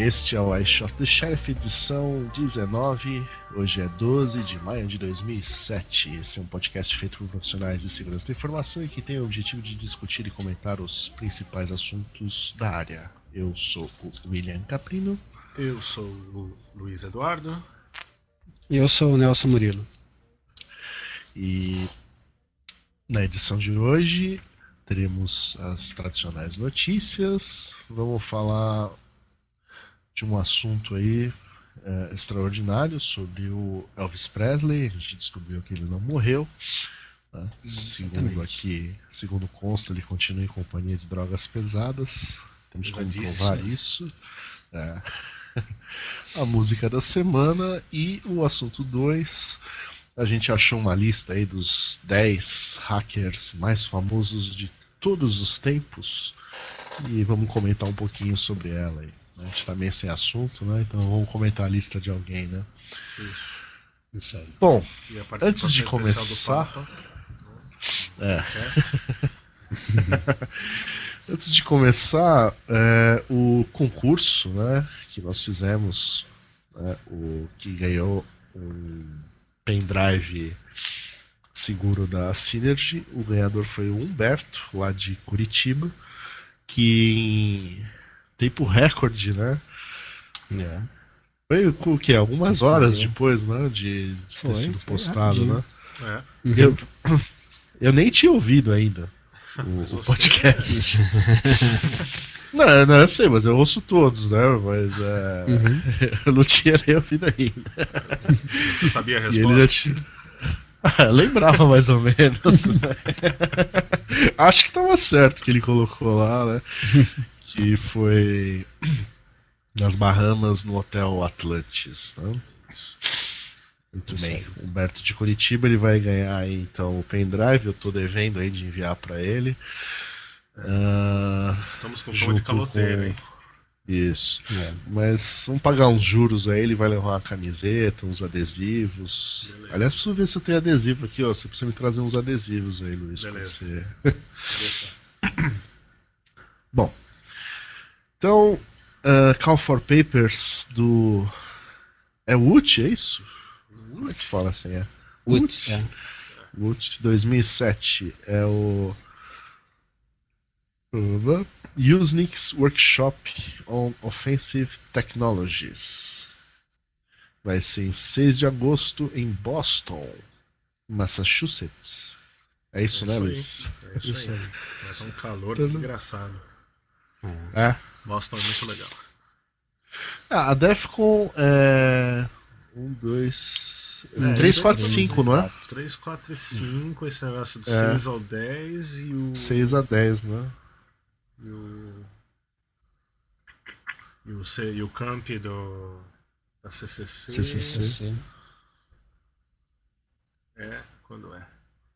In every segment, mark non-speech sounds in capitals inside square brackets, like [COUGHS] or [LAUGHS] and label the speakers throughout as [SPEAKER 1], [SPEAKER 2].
[SPEAKER 1] Este é o iShot the Sheriff edição 19. Hoje é 12 de maio de 2007. Esse é um podcast feito por profissionais de segurança da informação e que tem o objetivo de discutir e comentar os principais assuntos da área. Eu sou o William Caprino.
[SPEAKER 2] Eu sou o Luiz Eduardo.
[SPEAKER 3] E eu sou o Nelson Murilo.
[SPEAKER 1] E na edição de hoje teremos as tradicionais notícias. Vamos falar de um assunto aí é, extraordinário sobre o Elvis Presley. A gente descobriu que ele não morreu. Né? Segundo aqui, segundo consta, ele continua em companhia de drogas pesadas. Temos como provar isso. É. [LAUGHS] A música da semana e o assunto 2. A gente achou uma lista aí dos 10 hackers mais famosos de todos os tempos e vamos comentar um pouquinho sobre ela aí. A gente tá meio sem assunto, né? Então vamos comentar a lista de alguém, né?
[SPEAKER 2] Isso.
[SPEAKER 3] Isso aí.
[SPEAKER 1] Bom,
[SPEAKER 2] E
[SPEAKER 1] Antes de começar- é.
[SPEAKER 2] Podcast. [LAUGHS]
[SPEAKER 1] Antes de começar, é, o concurso né, que nós fizemos, né, o que ganhou um pendrive seguro da Synergy, o ganhador foi o Humberto, lá de Curitiba, que em tempo recorde, né?
[SPEAKER 3] É.
[SPEAKER 1] Foi o que? Algumas horas depois, né? De ter
[SPEAKER 3] Foi,
[SPEAKER 1] sido postado, né?
[SPEAKER 2] É.
[SPEAKER 1] Eu, [COUGHS] eu nem tinha ouvido ainda [LAUGHS] o, o podcast. Não, [LAUGHS] não, eu sei, mas eu ouço todos, né? Mas é,
[SPEAKER 3] Uhum. [LAUGHS]
[SPEAKER 1] eu não tinha nem ouvido ainda.
[SPEAKER 2] Você sabia a
[SPEAKER 1] E
[SPEAKER 2] resposta?
[SPEAKER 1] ele já tinha. Ah, eu lembrava mais ou menos. né? Acho que tava certo que ele colocou lá, né? Que foi nas Bahamas, no Hotel Atlantis. Né? Muito bem. Humberto de Curitiba, ele vai ganhar então o pendrive. Eu tô devendo aí de enviar para ele. Ah,
[SPEAKER 2] Estamos com fome de caloteiro,
[SPEAKER 1] com-
[SPEAKER 2] hein?
[SPEAKER 1] Isso.
[SPEAKER 3] É.
[SPEAKER 1] Mas vamos pagar uns juros aí, ele vai levar uma camiseta, uns adesivos.
[SPEAKER 2] Beleza.
[SPEAKER 1] Aliás, preciso ver se eu tenho adesivo aqui, ó. Você precisa me trazer uns adesivos aí, Luiz.
[SPEAKER 2] Beleza.
[SPEAKER 1] você-. [COUGHS] Bom. Então, uh, Call for Papers do. É Woot, é isso? Como é que fala assim? É?
[SPEAKER 3] Ut, é.
[SPEAKER 1] Woot 2007. É o. Usenix Workshop on Offensive Technologies. Vai ser em 6 de agosto em Boston, Massachusetts. É isso,
[SPEAKER 2] É
[SPEAKER 1] né,
[SPEAKER 2] isso aí.
[SPEAKER 1] Luiz?
[SPEAKER 2] É isso,
[SPEAKER 3] Isso
[SPEAKER 2] aí.
[SPEAKER 3] aí.
[SPEAKER 2] Vai tá um calor desgraçado.
[SPEAKER 1] É.
[SPEAKER 2] Boston é muito legal.
[SPEAKER 1] Ah, a Defcon é. 1, 2.
[SPEAKER 2] É,
[SPEAKER 1] 3,
[SPEAKER 2] isso
[SPEAKER 1] 4,
[SPEAKER 2] aí.
[SPEAKER 1] 5, não é?
[SPEAKER 2] 3, 4 e 5, esse negócio do
[SPEAKER 1] É.
[SPEAKER 2] 6 ao 10 e o.
[SPEAKER 1] 6 a 10, né?
[SPEAKER 2] E o. E o, C, e o camp do. Da CCC.
[SPEAKER 1] CCC.
[SPEAKER 2] É, quando é?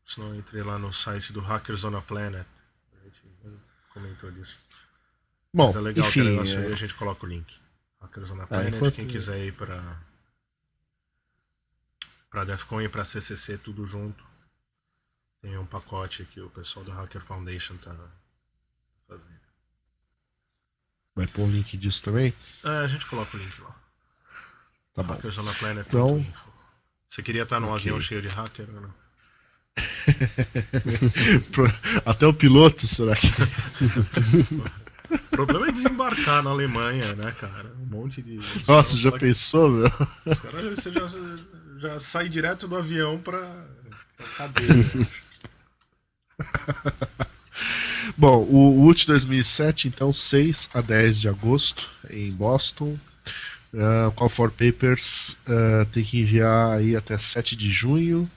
[SPEAKER 2] Se não, eu entrei lá no site do Hackers on a Planet. A gente comentou disso.
[SPEAKER 1] Bom,
[SPEAKER 2] Mas é legal
[SPEAKER 1] enfim,
[SPEAKER 2] que negócio
[SPEAKER 1] é-
[SPEAKER 2] a gente coloca o link. Hackers on a Planet,
[SPEAKER 1] enquanto-
[SPEAKER 2] quem quiser ir pra. Pra Defcon e pra CCC tudo junto. Tem um pacote que o pessoal do Hacker Foundation tá
[SPEAKER 1] Vai pôr o link disso também?
[SPEAKER 2] É, a gente coloca o link lá.
[SPEAKER 1] Tá bom.
[SPEAKER 2] Hackerzonaplanet.info.
[SPEAKER 1] Então-
[SPEAKER 2] Você queria estar num
[SPEAKER 1] Ok.
[SPEAKER 2] avião cheio de hacker ou não? [LAUGHS]
[SPEAKER 1] Até o piloto, será que. [LAUGHS]
[SPEAKER 2] O problema é desembarcar na Alemanha, né, cara? Um monte de. os
[SPEAKER 1] Nossa, já pensou, meu?
[SPEAKER 2] os caras, você já, já sai direto do avião pra, pra cadeia. [LAUGHS]
[SPEAKER 1] Bom, o UT 2007, então, 6 a 10 de agosto, em Boston. Uh, Call for Papers uh, tem que enviar aí até 7 de junho.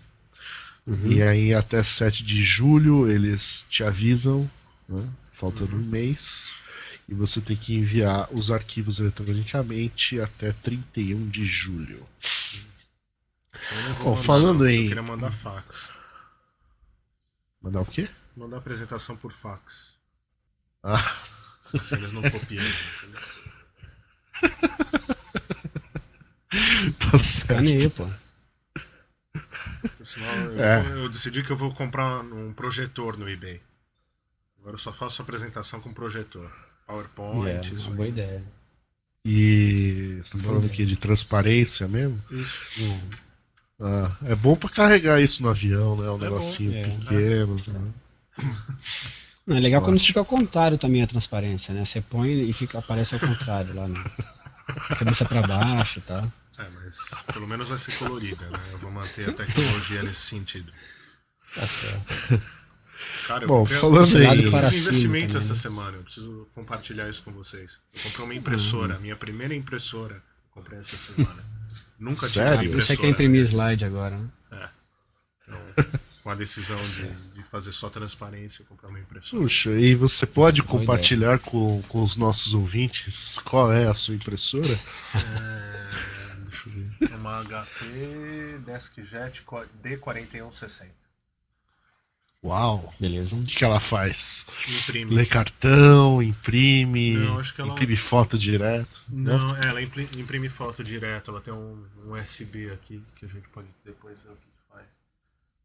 [SPEAKER 3] Uhum.
[SPEAKER 1] E aí até 7 de julho eles te avisam, né, faltando um mês. E você tem que enviar os arquivos eletronicamente até 31 de julho.
[SPEAKER 2] Vou
[SPEAKER 1] Bom,
[SPEAKER 2] mandar,
[SPEAKER 1] falando em-
[SPEAKER 2] Eu queria mandar fax.
[SPEAKER 1] Mandar o quê?
[SPEAKER 2] Mandar apresentação por fax.
[SPEAKER 1] Ah, [LAUGHS]
[SPEAKER 2] Se eles não copiam. entendeu? [LAUGHS]
[SPEAKER 1] tá certo.
[SPEAKER 3] Caneio, pô.
[SPEAKER 2] Por sinal, eu,
[SPEAKER 1] É.
[SPEAKER 2] eu decidi que eu vou comprar um projetor no eBay. Agora eu só faço apresentação com projetor. PowerPoint,
[SPEAKER 3] É,
[SPEAKER 2] isso
[SPEAKER 3] uma boa
[SPEAKER 2] aí.
[SPEAKER 3] ideia.
[SPEAKER 1] E você tá falando aqui de transparência mesmo?
[SPEAKER 2] Isso.
[SPEAKER 3] É.
[SPEAKER 1] Ah, é bom pra carregar isso no avião, né? Um
[SPEAKER 2] É
[SPEAKER 1] negocinho
[SPEAKER 3] bom, é.
[SPEAKER 1] pequeno. né?
[SPEAKER 3] Não, é legal quando fica ao contrário também a transparência, né? Você põe e fica, aparece ao contrário lá, né? Cabeça pra baixo e tal.
[SPEAKER 2] É, mas pelo menos vai ser colorida, né? Eu vou manter a tecnologia nesse sentido.
[SPEAKER 3] Tá certo.
[SPEAKER 2] Cara, eu
[SPEAKER 1] Bom,
[SPEAKER 2] comprei
[SPEAKER 1] falando
[SPEAKER 2] fiz um
[SPEAKER 3] Para cima
[SPEAKER 2] investimento
[SPEAKER 3] também,
[SPEAKER 2] essa semana. Eu preciso compartilhar isso com vocês. Eu comprei uma impressora,
[SPEAKER 3] Uhum.
[SPEAKER 2] a minha primeira impressora. Eu comprei essa semana. Nunca tive
[SPEAKER 1] Sério?
[SPEAKER 3] Por
[SPEAKER 2] impressora.
[SPEAKER 3] isso é que quer imprimir slide agora, né?
[SPEAKER 2] Então, com a decisão de, de fazer só transparência, eu comprei uma impressora.
[SPEAKER 1] Puxa, e você pode
[SPEAKER 3] Boa
[SPEAKER 1] compartilhar com, com os nossos ouvintes qual é a sua impressora?
[SPEAKER 2] É, deixa eu ver. É uma HP DeskJet D4160.
[SPEAKER 1] Uau!
[SPEAKER 3] Beleza.
[SPEAKER 1] O que, que ela faz?
[SPEAKER 2] Imprime.
[SPEAKER 1] Lê cartão, imprime,
[SPEAKER 2] Não, acho que ela-
[SPEAKER 1] imprime foto direto.
[SPEAKER 2] Não, é, ela imprime foto direto, ela tem um, um USB aqui que a gente pode depois ver o que faz.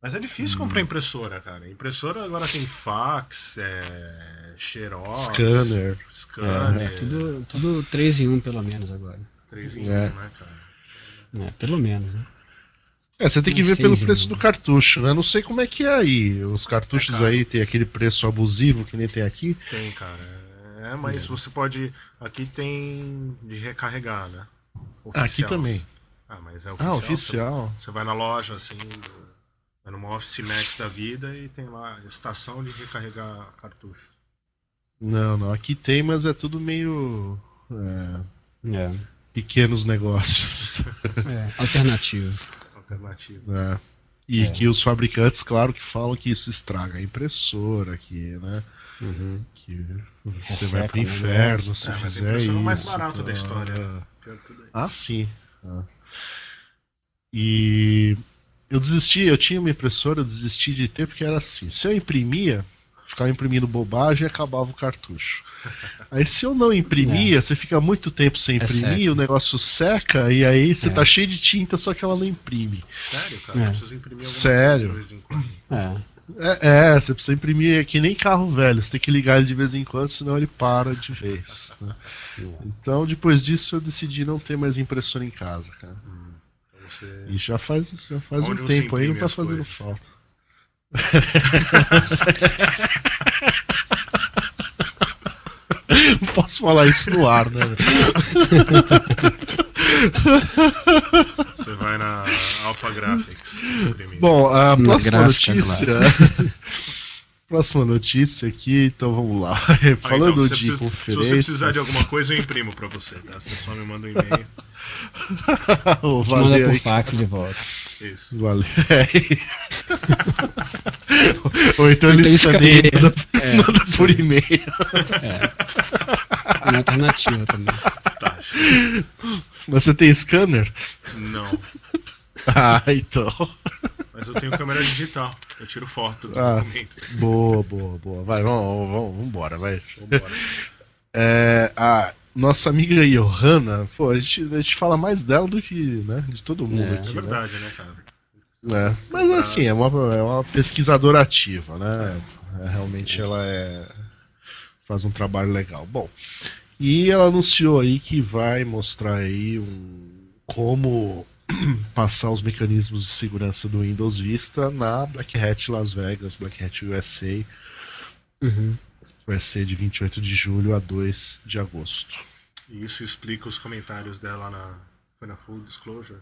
[SPEAKER 2] Mas é difícil comprar impressora, cara. Impressora agora tem fax, é, xerox,
[SPEAKER 1] Scanner.
[SPEAKER 2] scanner,
[SPEAKER 3] É, tudo, tudo 3 em 1 pelo menos agora.
[SPEAKER 2] 3 em
[SPEAKER 1] É.
[SPEAKER 2] 1, né, cara?
[SPEAKER 3] É, pelo menos, né?
[SPEAKER 1] É, você tem que ver pelo preço do cartucho, né? Não sei como é que é aí. Os cartuchos
[SPEAKER 2] É
[SPEAKER 1] aí tem aquele preço abusivo que nem tem aqui.
[SPEAKER 2] Tem, cara. É, mas você pode. Aqui tem de recarregar, né?
[SPEAKER 1] Aqui
[SPEAKER 2] Oficial.
[SPEAKER 1] também.
[SPEAKER 2] Ah, mas é oficial.
[SPEAKER 1] Ah, oficial.
[SPEAKER 2] Você, você vai na loja, assim, vai numa Office Max da vida e tem lá estação de recarregar cartucho.
[SPEAKER 1] Não, não. Aqui tem, mas é tudo meio. é,
[SPEAKER 3] É,
[SPEAKER 1] pequenos negócios.
[SPEAKER 3] é, alternativo. [LAUGHS]
[SPEAKER 2] Alternativo.
[SPEAKER 1] né? E
[SPEAKER 3] É.
[SPEAKER 1] que os fabricantes, claro, que falam que isso estraga a impressora, que, né?
[SPEAKER 3] Uhum.
[SPEAKER 1] Que você vai pro
[SPEAKER 3] o
[SPEAKER 1] inferno
[SPEAKER 2] É,
[SPEAKER 1] se
[SPEAKER 2] mas a
[SPEAKER 1] fizer
[SPEAKER 2] impressora é
[SPEAKER 1] isso.
[SPEAKER 2] o mais barato da
[SPEAKER 1] tá?
[SPEAKER 2] história. Pior que tudo é.
[SPEAKER 1] Ah, sim. Ah. E eu desisti, eu tinha uma impressora, eu desisti de ter porque era assim. Se eu imprimia, ficava imprimindo bobagem e acabava o cartucho. Aí se eu não imprimia, você fica muito tempo sem
[SPEAKER 3] É
[SPEAKER 1] imprimir,
[SPEAKER 3] seca.
[SPEAKER 1] o negócio seca e aí você
[SPEAKER 3] É.
[SPEAKER 1] tá cheio de tinta, só que ela não imprime.
[SPEAKER 2] Sério, cara?
[SPEAKER 3] É.
[SPEAKER 2] Eu preciso imprimir alguma
[SPEAKER 1] Sério?
[SPEAKER 2] coisa de vez em quando.
[SPEAKER 3] É,
[SPEAKER 1] É, é, você precisa imprimir é que nem carro velho, você tem que ligar ele de vez em quando, senão ele para de vez. né? Então, depois disso, eu decidi não ter mais impressora em casa, cara.
[SPEAKER 2] Então você.
[SPEAKER 1] E já faz, já faz
[SPEAKER 2] Onde
[SPEAKER 1] um tempo aí, não tá fazendo
[SPEAKER 2] coisas?
[SPEAKER 1] falta. Não posso falar isso no ar, né?
[SPEAKER 2] Você vai na Alpha Graphics.
[SPEAKER 1] Bom, a próxima
[SPEAKER 3] gráfica,
[SPEAKER 1] notícia. [LAUGHS] próxima notícia aqui, então vamos lá. [LAUGHS]
[SPEAKER 2] Ah,
[SPEAKER 1] Falando
[SPEAKER 2] então,
[SPEAKER 1] de
[SPEAKER 2] precisa-
[SPEAKER 1] conferências.
[SPEAKER 2] Se você precisar de alguma coisa, eu imprimo pra você, tá? Você só me manda um e-mail. [LAUGHS]
[SPEAKER 1] Oh,
[SPEAKER 3] te manda
[SPEAKER 1] valeu
[SPEAKER 3] por fax de volta.
[SPEAKER 2] Isso.
[SPEAKER 1] Valeu. [LAUGHS] Ou então ele
[SPEAKER 3] Então
[SPEAKER 1] escaneia e manda,
[SPEAKER 3] É,
[SPEAKER 1] manda por e-mail.
[SPEAKER 3] é uma alternativa também.
[SPEAKER 2] Tá.
[SPEAKER 1] Mas você tem scanner?
[SPEAKER 2] Não. [LAUGHS]
[SPEAKER 1] Ah, então.
[SPEAKER 2] Mas eu tenho câmera digital. Eu tiro foto do
[SPEAKER 1] Ah.
[SPEAKER 2] documento.
[SPEAKER 1] Boa, boa, boa. Vai, vamos, vamos, vamos embora, vai.
[SPEAKER 2] Vambora.
[SPEAKER 1] É, a nossa amiga Johanna, pô, a gente, a gente fala mais dela do que né, de todo mundo
[SPEAKER 3] É.
[SPEAKER 2] É
[SPEAKER 1] aqui, né?
[SPEAKER 2] verdade, né, cara?
[SPEAKER 1] É, Mas assim, é uma, é uma pesquisadora ativa, né? É, realmente ela é, faz um trabalho legal. Bom, E ela anunciou aí que vai mostrar aí um, como [CLEARS THROAT] passar os mecanismos de segurança do Windows Vista na Black Hat Las Vegas, Black Hat USA.
[SPEAKER 3] Uhum.
[SPEAKER 1] Vai ser de 28 de julho a 2 de agosto.
[SPEAKER 2] E isso explica os comentários dela na. Foi na Full Disclosure?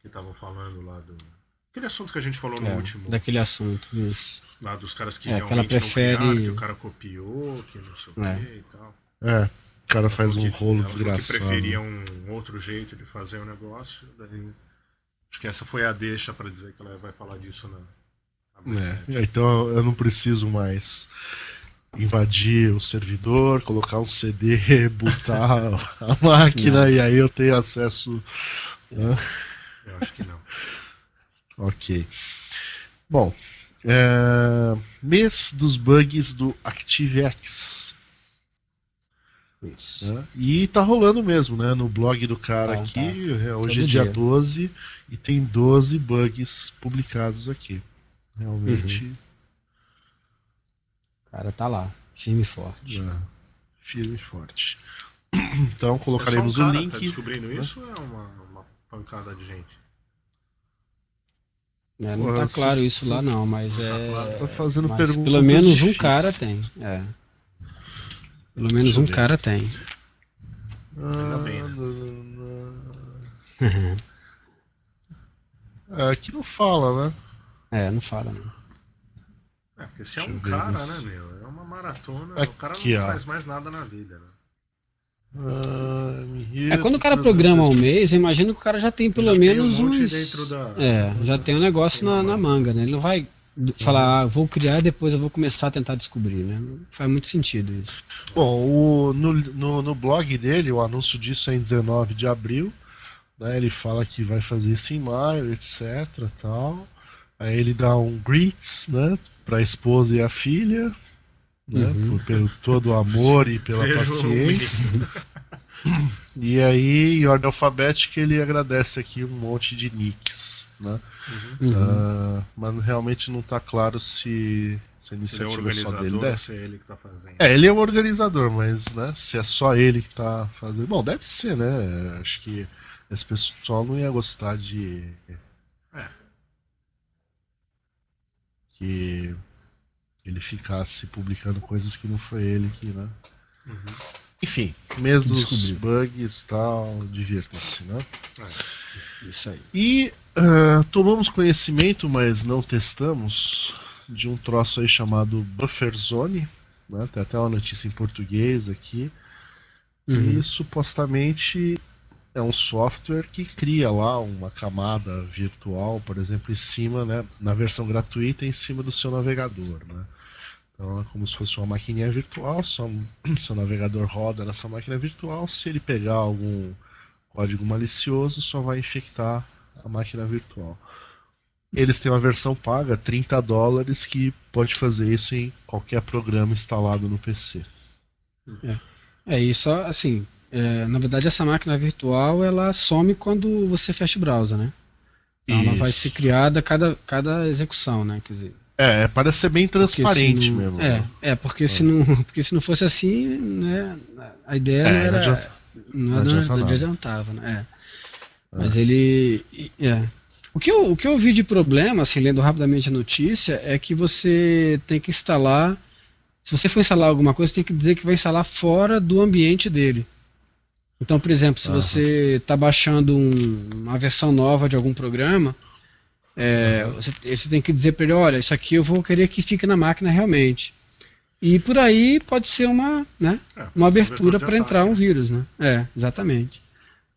[SPEAKER 2] Que estavam falando lá do. Aquele assunto que a gente falou no
[SPEAKER 3] É,
[SPEAKER 2] último.
[SPEAKER 3] daquele assunto, isso.
[SPEAKER 2] Lá dos caras que
[SPEAKER 3] É, que ela
[SPEAKER 2] realmente
[SPEAKER 3] prefere-
[SPEAKER 2] não criaram, que o cara copiou, que não sei o
[SPEAKER 3] É.
[SPEAKER 2] que e tal.
[SPEAKER 1] É, o cara faz um
[SPEAKER 2] Que-
[SPEAKER 1] rolo
[SPEAKER 2] falou Que
[SPEAKER 1] desgraçado.
[SPEAKER 2] preferia um outro jeito de fazer o negócio. Daí, acho que essa foi a deixa pra dizer que ela vai falar disso na. na.
[SPEAKER 1] É, então eu não preciso mais invadir o servidor, colocar um CD, [LAUGHS] botar a máquina e aí eu tenho acesso. né?
[SPEAKER 2] Eu acho que não.
[SPEAKER 1] Ok. Bom, é, mês dos bugs do ActiveX.
[SPEAKER 3] Isso.
[SPEAKER 1] né? E tá rolando mesmo, né? No blog do cara
[SPEAKER 3] Tá,
[SPEAKER 1] aqui,
[SPEAKER 3] tá.
[SPEAKER 1] é, hoje
[SPEAKER 3] Todo
[SPEAKER 1] é dia
[SPEAKER 3] dia.
[SPEAKER 1] 12 e tem 12 bugs publicados aqui. Realmente.
[SPEAKER 3] Uhum. O cara tá lá, firme e forte.
[SPEAKER 1] É, firme e forte. [CLEARS THROAT] Então
[SPEAKER 2] É
[SPEAKER 1] colocaremos
[SPEAKER 2] só um
[SPEAKER 1] o link.
[SPEAKER 2] Tá descobrindo isso ou é uma, uma pancada de gente?
[SPEAKER 3] É, não
[SPEAKER 1] Porra,
[SPEAKER 3] tá
[SPEAKER 1] se-
[SPEAKER 3] claro isso
[SPEAKER 1] se-
[SPEAKER 3] lá não, mas
[SPEAKER 2] Não tá
[SPEAKER 3] é.
[SPEAKER 2] claro.
[SPEAKER 1] Tá fazendo
[SPEAKER 3] mas
[SPEAKER 1] perguntas
[SPEAKER 3] pelo menos um cara tem. É. Pelo menos um cara tem.
[SPEAKER 2] Ainda bem, né? [LAUGHS]
[SPEAKER 1] É, aqui não fala, né?
[SPEAKER 3] É, não fala não.
[SPEAKER 2] É, porque se é um cara, né, meu? É uma maratona,
[SPEAKER 1] Aqui,
[SPEAKER 2] o cara não
[SPEAKER 1] ó.
[SPEAKER 2] faz mais nada na vida, né?
[SPEAKER 1] Me
[SPEAKER 3] É quando o cara programa um mês, eu imagino que o cara já tem pelo
[SPEAKER 2] Já tem
[SPEAKER 3] menos
[SPEAKER 2] um monte
[SPEAKER 3] uns.
[SPEAKER 2] dentro da-
[SPEAKER 3] É, já tem um negócio
[SPEAKER 2] Tem
[SPEAKER 3] na, na manga, né? Ele não vai falar, ah, vou criar e depois eu vou começar a tentar descobrir, né? Não faz muito sentido isso.
[SPEAKER 1] Bom, o- no, no, no blog dele, o anúncio disso é em 19 de abril. Né, ele fala que vai fazer isso em maio, etc. Tal. Aí ele dá um greets, né, para a esposa e a filha, né,
[SPEAKER 3] Uhum.
[SPEAKER 1] por, pelo todo o amor e pela
[SPEAKER 2] Vejo
[SPEAKER 1] paciência. [LAUGHS] E aí, em ordem alfabética, ele agradece aqui um monte de nicks, né?
[SPEAKER 3] Uhum.
[SPEAKER 1] Ah, mas realmente não está claro se, se a
[SPEAKER 2] Se ele é
[SPEAKER 1] iniciativa é só dele. Deve,
[SPEAKER 2] se é ele que tá fazendo.
[SPEAKER 1] é, ele é o organizador, mas né, se é só ele que tá fazendo. Bom, deve ser, né? Acho que esse pessoal não ia gostar de.
[SPEAKER 2] É.
[SPEAKER 1] Que ele ficasse publicando coisas que não foi ele que, né?
[SPEAKER 2] Uhum.
[SPEAKER 1] Enfim, dos
[SPEAKER 3] Descobriu.
[SPEAKER 1] bugs tal, divirtam-se, né?
[SPEAKER 3] Isso aí.
[SPEAKER 1] E ah, tomamos conhecimento, mas não testamos, de um troço aí chamado Buffer Zone. Né? Tem até uma notícia em português aqui.
[SPEAKER 3] Uhum.
[SPEAKER 1] E supostamente é um software que cria lá uma camada virtual, por exemplo, em cima, né, na versão gratuita, em cima do seu navegador. Né? Então é como se fosse uma maquininha virtual, só [CLEARS THROAT] seu navegador roda nessa máquina virtual. Se ele pegar algum código malicioso, só vai infectar a máquina virtual. Eles têm uma versão paga, 30 dólares, que pode fazer isso em qualquer programa instalado no PC.
[SPEAKER 3] É isso, assim, é, na verdade essa máquina virtual ela some quando você fecha o browser, né? Então ela vai ser criada cada, cada execução, né? Quer dizer,
[SPEAKER 1] É, parece ser bem transparente
[SPEAKER 3] não-
[SPEAKER 1] mesmo.
[SPEAKER 3] É,
[SPEAKER 1] né?
[SPEAKER 3] é porque, Se não, [LAUGHS] porque se não fosse assim, né? A ideia
[SPEAKER 1] É,
[SPEAKER 3] não
[SPEAKER 1] não
[SPEAKER 3] era.
[SPEAKER 1] adianta-
[SPEAKER 3] não,
[SPEAKER 1] não
[SPEAKER 3] não- adiantava, né? É. Mas ele. É. O que, eu, o que eu vi de problema, assim, lendo rapidamente a notícia, é que você tem que instalar. Se você for instalar alguma coisa, tem que dizer que vai instalar fora do ambiente dele. Então, por exemplo, se você está baixando um- uma versão nova de algum programa, é, você, você tem que dizer para ele, olha, isso aqui eu vou querer que fique na máquina realmente. E por aí pode ser uma, né,
[SPEAKER 2] É,
[SPEAKER 3] uma
[SPEAKER 2] um
[SPEAKER 3] abertura para entrar um
[SPEAKER 2] né?
[SPEAKER 3] vírus, né? É, exatamente.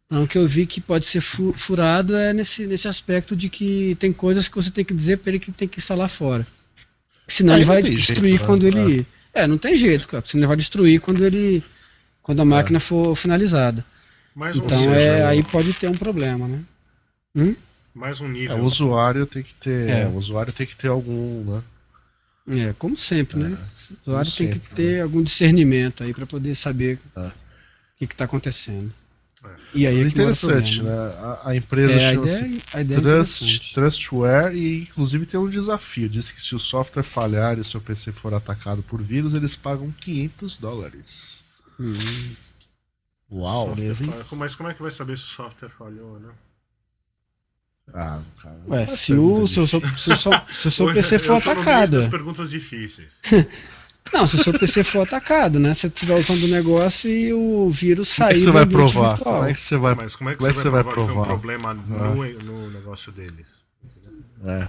[SPEAKER 3] Então, o que eu vi que pode ser fu- furado é nesse, nesse aspecto de que tem coisas que você tem que dizer para ele que tem que instalar fora. Senão
[SPEAKER 1] Aí
[SPEAKER 3] ele
[SPEAKER 1] não
[SPEAKER 3] vai destruir
[SPEAKER 1] jeito, né?
[SPEAKER 3] quando ele. É, não tem jeito, cara. Senão ele vai destruir quando ele. Quando a máquina for finalizada.
[SPEAKER 2] Mais um,
[SPEAKER 3] Então
[SPEAKER 1] seja,
[SPEAKER 3] é, aí pode ter um problema, né?
[SPEAKER 2] mais um
[SPEAKER 1] É,
[SPEAKER 2] nível.
[SPEAKER 1] o usuário tem que ter,
[SPEAKER 3] É.
[SPEAKER 1] o usuário tem que ter algum, né?
[SPEAKER 3] É, como sempre, né? O usuário tem que
[SPEAKER 1] sempre,
[SPEAKER 3] ter algum discernimento aí para poder saber
[SPEAKER 1] É.
[SPEAKER 3] o que está acontecendo.
[SPEAKER 2] É.
[SPEAKER 3] E aí
[SPEAKER 1] Mas
[SPEAKER 3] é que
[SPEAKER 1] interessante,
[SPEAKER 3] problema.
[SPEAKER 1] né? A, a empresa
[SPEAKER 3] É, a
[SPEAKER 1] chama-se
[SPEAKER 3] ideia, a ideia é
[SPEAKER 1] Trust,
[SPEAKER 3] interessante.
[SPEAKER 1] Trustware e inclusive tem um desafio. Diz que se o software falhar e o seu PC for atacado por vírus, eles pagam 500 dólares.
[SPEAKER 3] Hum,
[SPEAKER 1] Uau,
[SPEAKER 2] Software
[SPEAKER 1] mesmo.
[SPEAKER 2] Mas como é que vai saber se o software falhou, né?
[SPEAKER 1] Ah, cara.
[SPEAKER 3] Ué, se o, seu- seu- seu [LAUGHS]
[SPEAKER 2] Hoje
[SPEAKER 3] PC for atacado.
[SPEAKER 2] perguntas difíceis. [LAUGHS]
[SPEAKER 3] Não, se o seu PC for atacado, né? Se você estiver usando o negócio e o vírus
[SPEAKER 1] Como é
[SPEAKER 3] sair.
[SPEAKER 1] que você vai provar?
[SPEAKER 3] virtual.
[SPEAKER 1] Como é que você vai.
[SPEAKER 2] Mas como é que,
[SPEAKER 1] como é
[SPEAKER 2] você vai
[SPEAKER 1] vai
[SPEAKER 2] provar, que tem um
[SPEAKER 1] provar?
[SPEAKER 2] problema no, no negócio deles?
[SPEAKER 1] É.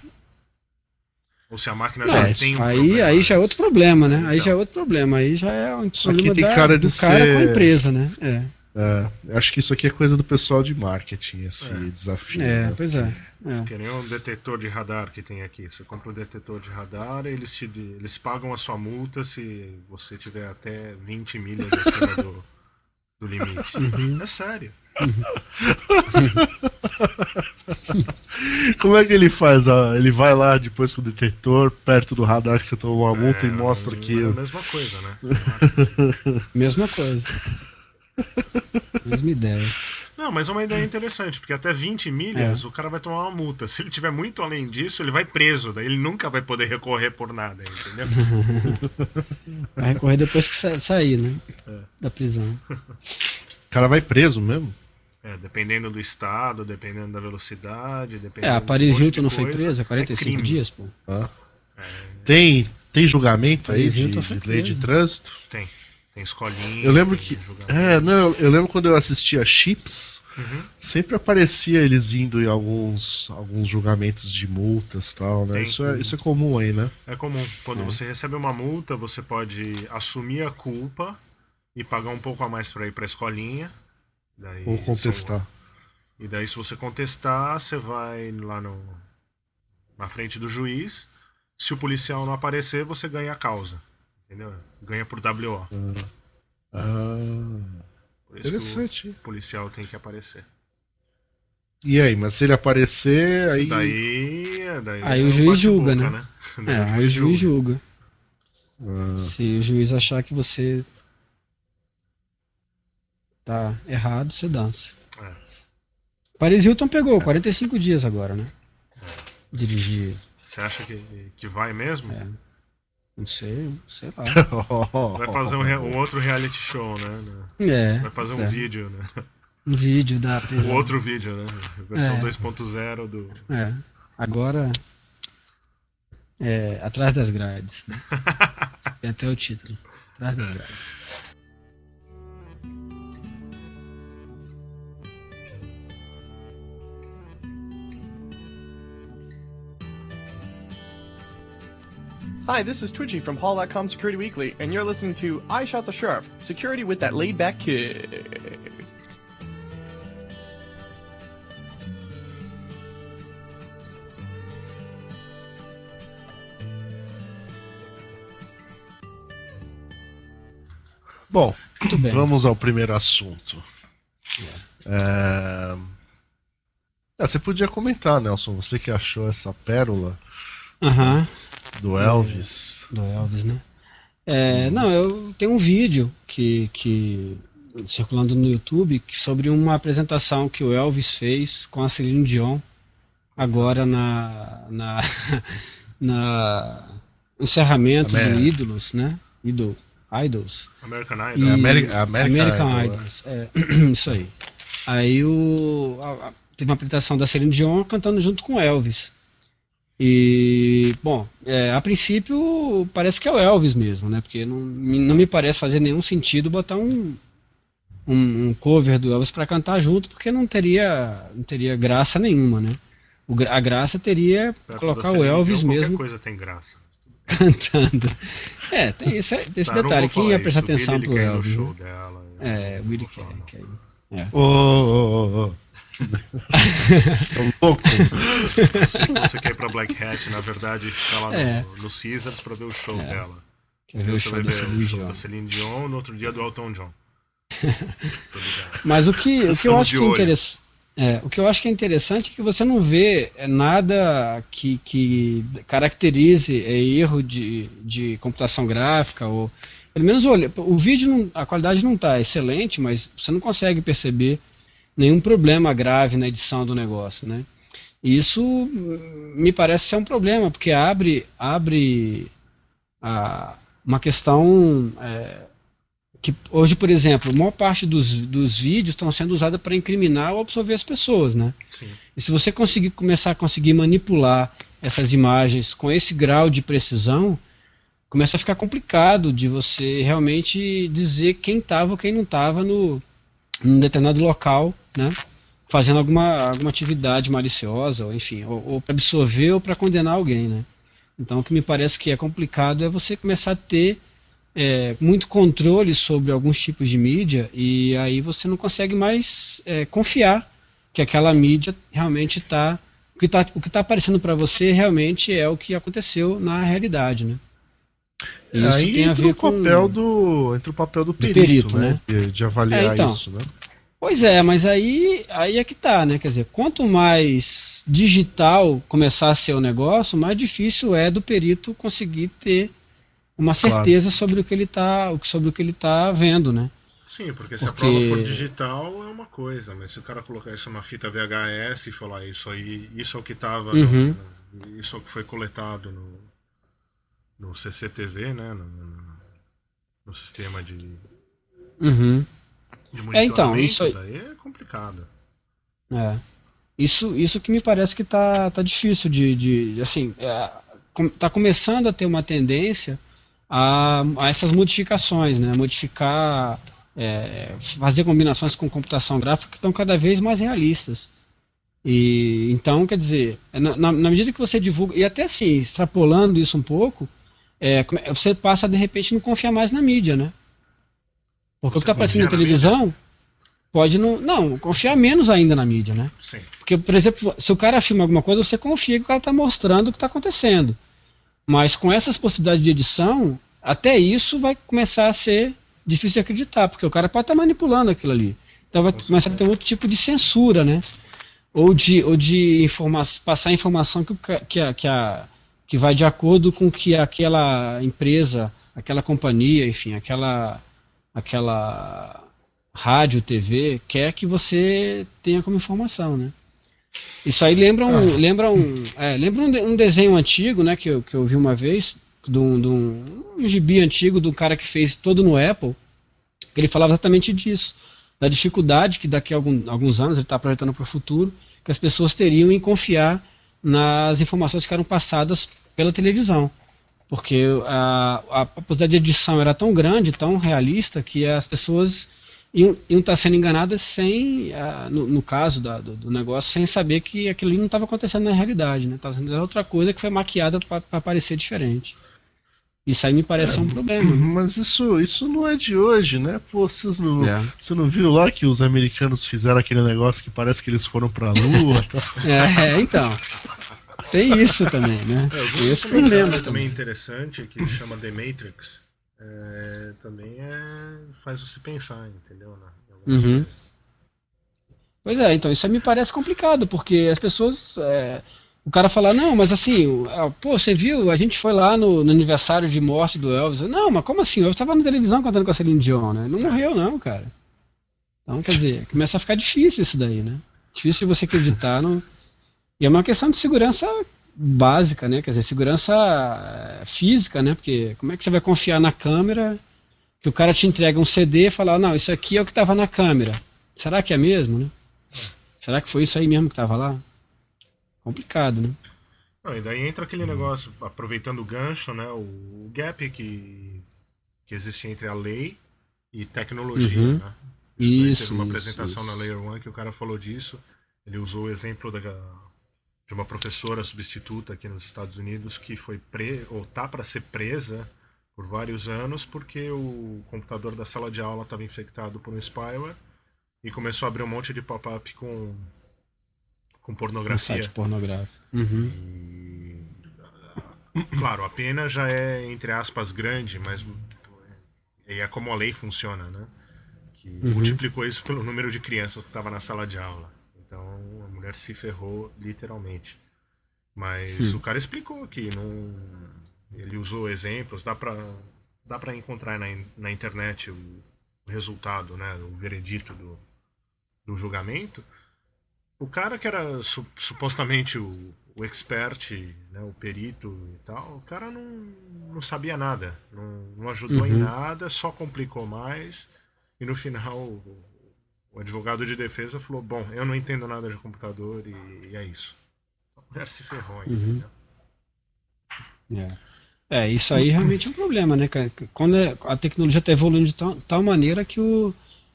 [SPEAKER 2] Ou se a máquina
[SPEAKER 3] Não,
[SPEAKER 2] já tem um
[SPEAKER 3] aí,
[SPEAKER 2] problema
[SPEAKER 3] aí já é outro problema, né? Aí
[SPEAKER 2] Então.
[SPEAKER 3] já é outro problema. Aí já é um
[SPEAKER 1] Isso aqui
[SPEAKER 3] problema
[SPEAKER 1] tem
[SPEAKER 3] da-
[SPEAKER 1] cara de
[SPEAKER 3] do cara com a
[SPEAKER 1] ser-
[SPEAKER 3] empresa, né? É,
[SPEAKER 1] É, eu acho que isso aqui é coisa do pessoal de marketing, esse
[SPEAKER 2] É.
[SPEAKER 1] desafio.
[SPEAKER 3] é
[SPEAKER 1] né?
[SPEAKER 3] pois é. é.
[SPEAKER 2] Que nem um detetor de radar que tem aqui. Você compra um detetor de radar, eles, te, eles pagam a sua multa se você tiver até 20 milhas acima do, do limite.
[SPEAKER 3] Uhum.
[SPEAKER 2] É sério. [LAUGHS] [LAUGHS]
[SPEAKER 1] Como é que ele faz? Ah, Ele vai lá depois com o detetor, perto do radar que você tomou uma multa
[SPEAKER 2] É,
[SPEAKER 1] e mostra que.
[SPEAKER 2] É a mesma coisa, né? [LAUGHS]
[SPEAKER 3] Mesma coisa. Mesma ideia.
[SPEAKER 2] Não, mas é uma ideia interessante, porque até 20 milhas o cara vai tomar uma multa. Se ele tiver muito além disso, ele vai preso, daí ele nunca vai poder recorrer por nada, entendeu?
[SPEAKER 3] Vai recorrer depois que sa- sair, né?
[SPEAKER 2] É.
[SPEAKER 3] Da prisão.
[SPEAKER 1] O cara vai preso mesmo?
[SPEAKER 2] É, dependendo do estado, dependendo da velocidade,
[SPEAKER 3] É,
[SPEAKER 2] dependendo
[SPEAKER 3] a
[SPEAKER 2] de um
[SPEAKER 3] Paris Hilton não foi presa?
[SPEAKER 2] é
[SPEAKER 3] 45
[SPEAKER 2] crime.
[SPEAKER 3] dias, pô.
[SPEAKER 1] Ah.
[SPEAKER 2] É,
[SPEAKER 1] Tem, tem julgamento aí de, de lei de trânsito?
[SPEAKER 2] tem. Tem escolinha.
[SPEAKER 1] Eu lembro que. É, não, eu lembro quando eu assistia Chips,
[SPEAKER 2] Uhum.
[SPEAKER 1] sempre aparecia eles indo em alguns, alguns julgamentos de multas e tal, né?
[SPEAKER 2] Tem.
[SPEAKER 1] Isso é, isso é comum aí, né?
[SPEAKER 2] É comum. Quando
[SPEAKER 3] É.
[SPEAKER 2] você recebe uma multa, você pode assumir a culpa e pagar um pouco a mais para ir para a escolinha. Daí
[SPEAKER 1] Ou contestar.
[SPEAKER 2] E daí, se você contestar, você vai lá no, na frente do juiz. Se o policial não aparecer, você ganha a causa. Entendeu? Ganha por WO.
[SPEAKER 1] Ah,
[SPEAKER 2] Por isso
[SPEAKER 1] interessante.
[SPEAKER 2] que o policial tem que aparecer.
[SPEAKER 1] E aí, mas se ele aparecer, aí.
[SPEAKER 2] daí, daí
[SPEAKER 3] Aí
[SPEAKER 2] é
[SPEAKER 3] o juiz julga, né? [LAUGHS]
[SPEAKER 2] Daí
[SPEAKER 3] É, aí o juiz julga.
[SPEAKER 1] Ah,
[SPEAKER 3] Se o juiz achar que você tá errado, você dança.
[SPEAKER 2] É.
[SPEAKER 3] Paris Hilton pegou 45 dias agora, né? Dirigir,
[SPEAKER 2] Você acha que, que vai mesmo?
[SPEAKER 3] É. não sei, sei lá. [LAUGHS]
[SPEAKER 2] Vai fazer um, um outro reality show, né?
[SPEAKER 3] É,
[SPEAKER 2] Vai fazer um
[SPEAKER 3] é.
[SPEAKER 2] vídeo, né?
[SPEAKER 3] um vídeo da
[SPEAKER 2] O outro vídeo, né? Versão
[SPEAKER 3] É.
[SPEAKER 2] 2.0 do.
[SPEAKER 3] É, agora é atrás das grades. né? [LAUGHS] Tem até o título. Atrás das grades.
[SPEAKER 4] Hi, this is Twitchy from Paul.com Security Weekly, and you're listening to I Shot the Sheriff, security with that laid back kid.
[SPEAKER 1] Bom, vamos ao primeiro assunto. É... é, você podia comentar, Nelson, você que achou essa pérola
[SPEAKER 3] Aham.
[SPEAKER 1] Do Elvis.
[SPEAKER 3] Do Elvis, né? É, não, eu tenho um vídeo que, que circulando no YouTube que- sobre uma apresentação que o Elvis fez com a Celine Dion agora na na, [LAUGHS] na encerramento
[SPEAKER 1] América.
[SPEAKER 3] do Ídolos, né? Idol, Idols.
[SPEAKER 2] American
[SPEAKER 3] E-
[SPEAKER 2] Idol.
[SPEAKER 1] É Ameri- American
[SPEAKER 3] American
[SPEAKER 1] Idol,
[SPEAKER 3] Idols, é, [CLEARS THROAT] isso aí. Aí o, a- a- teve uma apresentação da Celine Dion cantando junto com o Elvis. E, bom, é, a princípio parece que é o Elvis mesmo, né? Porque não, me- não me parece fazer nenhum sentido botar um, um, um cover do Elvis para cantar junto, porque não teria, não teria graça nenhuma, né? O a graça teria
[SPEAKER 2] Perto
[SPEAKER 3] colocar
[SPEAKER 2] da
[SPEAKER 3] o Elvis mesmo
[SPEAKER 2] coisa tem graça. [LAUGHS]
[SPEAKER 3] cantando. É, tem esse, tem esse
[SPEAKER 2] Tá,
[SPEAKER 3] detalhe. Quem ia prestar
[SPEAKER 2] isso. Billy,
[SPEAKER 3] atenção
[SPEAKER 2] ele
[SPEAKER 3] pro Elvis?
[SPEAKER 2] show
[SPEAKER 3] né?
[SPEAKER 2] dela.
[SPEAKER 3] É, o Willie quer. É.
[SPEAKER 1] Ô, ô, ô, ô. Você é louco?
[SPEAKER 2] Se você quer ir pra Black Hat, na verdade, ficar lá
[SPEAKER 3] É.
[SPEAKER 2] no, no Caesars pra ver o show dela.
[SPEAKER 3] Quer ver o show
[SPEAKER 2] vai ver o show da Celine Dion, no outro dia do Elton John. [LAUGHS]
[SPEAKER 3] Mas o que, o que eu acho que é interessante. É, o que eu acho que é interessante é que você não vê é, nada que, que caracterize é, erro de, de computação gráfica ou pelo menos olha, o vídeo não- a qualidade não está excelente, mas você não consegue perceber nenhum problema grave na edição do negócio, né? E isso hum, me parece ser um problema porque abre abre a, uma questão é, que hoje, por exemplo, a maior parte dos, dos vídeos estão sendo usados para incriminar ou absorver as pessoas, né?
[SPEAKER 2] Sim.
[SPEAKER 3] E se você conseguir começar a conseguir manipular essas imagens com esse grau de precisão, começa a ficar complicado de você realmente dizer quem estava ou quem não estava no num determinado local, né? Fazendo alguma, alguma atividade maliciosa, ou enfim, ou, ou para absorver ou para condenar alguém, né? Então o que me parece que é complicado é você começar a ter é, muito controle sobre alguns tipos de mídia e aí você não consegue mais é, confiar que aquela mídia realmente está o que está tá aparecendo para você realmente é o que aconteceu na realidade, né?
[SPEAKER 1] E isso aí tem a ver o com papel do entre o papel do perito, perito né? né? De, de avaliar é, então, isso, né?
[SPEAKER 3] Pois é, mas aí, aí é que tá, né? Quer dizer, quanto mais digital começar a ser o negócio, mais difícil é do perito conseguir ter uma certeza claro. sobre o que ele tá, sobre o que ele tá vendo, né?
[SPEAKER 2] Sim, porque se porque... a prova for digital é uma coisa, mas se o cara colocar isso numa fita VHS e falar isso aí, isso é o que estava, uhum. isso é o que foi coletado no, no CCTV, né? No, no sistema de,
[SPEAKER 3] uhum.
[SPEAKER 2] de monitoramento, é, então, isso aí... daí é complicado.
[SPEAKER 3] É. Isso, isso que me parece que tá, tá difícil de, de assim, é, tá começando a ter uma tendência a, a essas modificações, né? Modificar é, fazer combinações com computação gráfica que estão cada vez mais realistas. E então, quer dizer, na, na, medida que você divulga, e até assim, extrapolando isso um pouco, é, você passa de repente não confiar mais na mídia, né? Porque você o que está aparecendo na televisão pode não. Não, confiar menos ainda na mídia, né?
[SPEAKER 2] Sim.
[SPEAKER 3] Porque, por exemplo, se o cara filma alguma coisa, você confia que o cara está mostrando o que está acontecendo. Mas com essas possibilidades de edição, até isso vai começar a ser difícil de acreditar, porque o cara pode estar tá manipulando aquilo ali. Então vai começar a ter outro tipo de censura, né? Ou de, ou de informa passar informação que, que, a, que, a, que vai de acordo com que aquela empresa, aquela companhia, enfim, aquela, aquela rádio, TV quer que você tenha como informação, né? Isso aí lembra um, ah. lembra um, é, lembra um, um, desenho antigo, né, que eu, que eu vi uma vez, de um, de um, um gibi antigo do cara que fez todo no Apple, que ele falava exatamente disso, da dificuldade que daqui a algum, alguns anos ele está projetando para o futuro, que as pessoas teriam em confiar nas informações que eram passadas pela televisão. Porque a, a possibilidade de edição era tão grande, tão realista, que as pessoas iam, iam estar tá sendo enganadas sem, no, no, caso da, do, do, negócio, sem saber que aquilo ali não estava acontecendo na realidade. Estava né? sendo outra coisa que foi maquiada para parecer diferente. Isso aí me parece é, um problema.
[SPEAKER 1] Mas isso, isso não é de hoje, né? Pô, vocês não, é. você não viu lá que os americanos fizeram aquele negócio que parece que eles foram pra lua?
[SPEAKER 3] Tá? [LAUGHS] é, então. Tem isso também, né?
[SPEAKER 2] É, Esse problema também interessante que [LAUGHS] chama The Matrix. É, também é, faz você pensar, entendeu?
[SPEAKER 3] Uhum. Pois é, então isso aí me parece complicado, porque as pessoas. É, o cara falar, não, mas assim, pô, você viu, a gente foi lá no, no aniversário de morte do Elvis. Não, mas como assim? Eu estava na televisão cantando com a Celine Dion, né? Não morreu, não, cara. Então, quer dizer, começa a ficar difícil isso daí, né? Difícil você acreditar no. E é uma questão de segurança básica, né? Quer dizer, segurança eh, física, né? Porque como é que você vai confiar na câmera que o cara te entrega um CD e fala, não, isso aqui é o que estava na câmera. Será que é mesmo, né? Será que foi isso aí mesmo que estava lá? complicado, né?
[SPEAKER 2] Não, e daí entra aquele negócio, aproveitando o gancho, né? O, gap que, que existe entre a lei e tecnologia,
[SPEAKER 3] uhum.
[SPEAKER 2] né?
[SPEAKER 3] Isso,
[SPEAKER 2] teve uma
[SPEAKER 3] isso,
[SPEAKER 2] apresentação
[SPEAKER 3] isso.
[SPEAKER 2] na Layer One que o cara falou disso. Ele usou o exemplo da, de uma professora substituta aqui nos Estados Unidos que foi pre, ou tá para ser presa por vários anos porque o computador da sala de aula estava infectado por um spyware e começou a abrir um monte de pop-up com com pornografia. Um site
[SPEAKER 3] pornográfico.
[SPEAKER 2] Uhum. E, claro, a pena já é, entre aspas, grande, mas é como a lei funciona, né? Que uhum. multiplicou isso pelo número de crianças que estava na sala de aula. Então mulher se ferrou literalmente. Mas o cara explicou que não. Ele usou exemplos, dá para dá para encontrar na, na internet o, resultado, né? O veredito do, do julgamento. O cara que era su supostamente o, o expert, né, o perito e tal, o cara não, não sabia nada, não, não ajudou em
[SPEAKER 3] Uhum.
[SPEAKER 2] nada, só complicou mais. E no final o, advogado de defesa falou: Bom, eu não entendo nada de computador e, e é isso. A mulher se ferrou,
[SPEAKER 3] Uhum.
[SPEAKER 2] entendeu?
[SPEAKER 3] É. É, isso aí realmente é um problema, né, cara? Quando é- a tecnologia está evoluindo de tal, tal maneira que, o,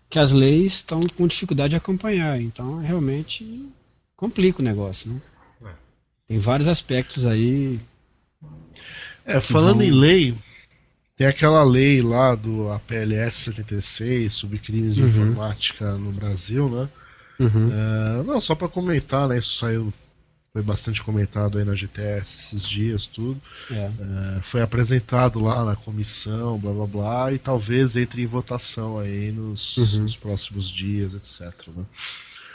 [SPEAKER 3] que as leis estão com dificuldade de acompanhar. Então, realmente complica o negócio, né?
[SPEAKER 2] É.
[SPEAKER 3] Tem vários aspectos aí.
[SPEAKER 1] É, falando
[SPEAKER 3] vão-
[SPEAKER 1] em lei, tem aquela lei lá do APLS 76 sobre crimes de
[SPEAKER 3] Uhum.
[SPEAKER 1] informática no Brasil, né?
[SPEAKER 3] Uhum.
[SPEAKER 1] É, não, só para comentar, né? Isso saiu, foi bastante comentado aí na GTS esses dias, tudo.
[SPEAKER 3] É.
[SPEAKER 1] É, foi apresentado lá na comissão, blá blá blá, e talvez entre em votação aí nos,
[SPEAKER 3] Uhum.
[SPEAKER 1] nos próximos dias, etc. né?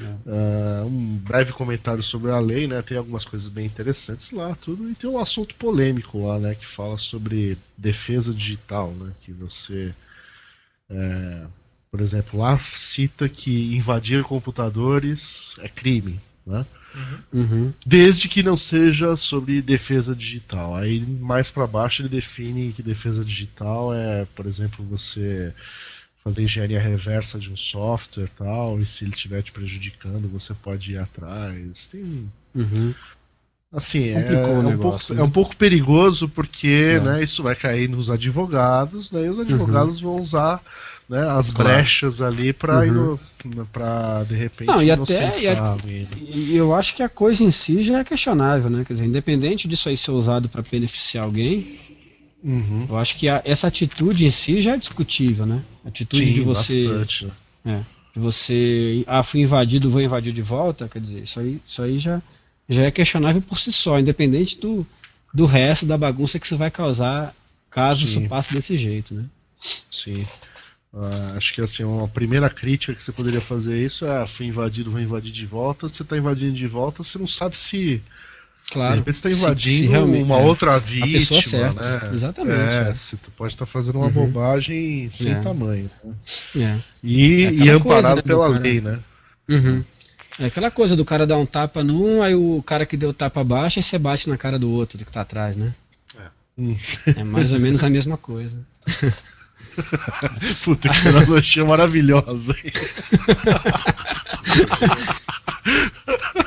[SPEAKER 3] É.
[SPEAKER 1] É, um breve comentário sobre a lei, né? Tem algumas coisas bem interessantes lá, tudo, e tem um assunto polêmico lá, né? Que fala sobre defesa digital, né? Que você, é, por exemplo, lá cita que invadir computadores é crime, né?
[SPEAKER 3] Uhum.
[SPEAKER 1] Desde que não seja sobre defesa digital. Aí mais para baixo ele define que defesa digital é, por exemplo, você fazer engenharia reversa de um software e tal, e se ele estiver te prejudicando, você pode ir atrás. Tem
[SPEAKER 3] Uhum.
[SPEAKER 1] assim, é,
[SPEAKER 3] Complicou o
[SPEAKER 1] é um
[SPEAKER 3] negócio,
[SPEAKER 1] pouco,
[SPEAKER 3] né?
[SPEAKER 1] é um pouco perigoso porque,
[SPEAKER 3] É.
[SPEAKER 1] né, isso vai cair nos advogados, daí os advogados vão usar né, as
[SPEAKER 3] Uhum. Claro.
[SPEAKER 1] brechas ali para
[SPEAKER 3] Uhum.
[SPEAKER 1] para de repente
[SPEAKER 3] Não, e até- e
[SPEAKER 1] né?
[SPEAKER 3] E eu acho que a coisa em si já é questionável, né? Quer dizer, independente disso aí ser usado para beneficiar alguém,
[SPEAKER 1] Uhum.
[SPEAKER 3] eu acho que a- essa atitude em si já é discutível, né? A atitude
[SPEAKER 1] Sim,
[SPEAKER 3] de você,
[SPEAKER 1] bastante. né?
[SPEAKER 3] de você, ah, fui invadido, vou invadir de volta, quer dizer, isso aí, isso aí já, já é questionável por si só, independente do, do resto da bagunça que isso vai causar caso
[SPEAKER 1] Sim.
[SPEAKER 3] isso passe desse jeito, né?
[SPEAKER 1] Sim. Ah, acho que assim, uma primeira crítica que você poderia fazer isso é: ah, fui invadido, vou invadir de volta. Você está invadindo de volta, você não sabe se. De
[SPEAKER 3] Claro.
[SPEAKER 1] repente você está
[SPEAKER 3] se- se
[SPEAKER 1] invadindo
[SPEAKER 3] realmente-
[SPEAKER 1] uma
[SPEAKER 3] é,
[SPEAKER 1] outra
[SPEAKER 3] a
[SPEAKER 1] vítima.
[SPEAKER 3] pessoa certa.
[SPEAKER 1] né?
[SPEAKER 3] Exatamente.
[SPEAKER 1] É,
[SPEAKER 3] é.
[SPEAKER 1] você pode estar fazendo uma
[SPEAKER 3] Uhum.
[SPEAKER 1] bobagem sem
[SPEAKER 3] É.
[SPEAKER 1] tamanho. né?
[SPEAKER 3] É.
[SPEAKER 1] E,
[SPEAKER 3] É
[SPEAKER 1] e amparado
[SPEAKER 3] coisa, né,
[SPEAKER 1] pela lei, né?
[SPEAKER 3] Uhum. É aquela coisa do cara dar um tapa num, aí o cara que deu o tapa abaixo, aí você bate na cara do outro do que tá atrás, né?
[SPEAKER 2] É.
[SPEAKER 3] É mais ou menos a mesma coisa. [LAUGHS]
[SPEAKER 1] Puta que analogia maravilhosa. [LAUGHS]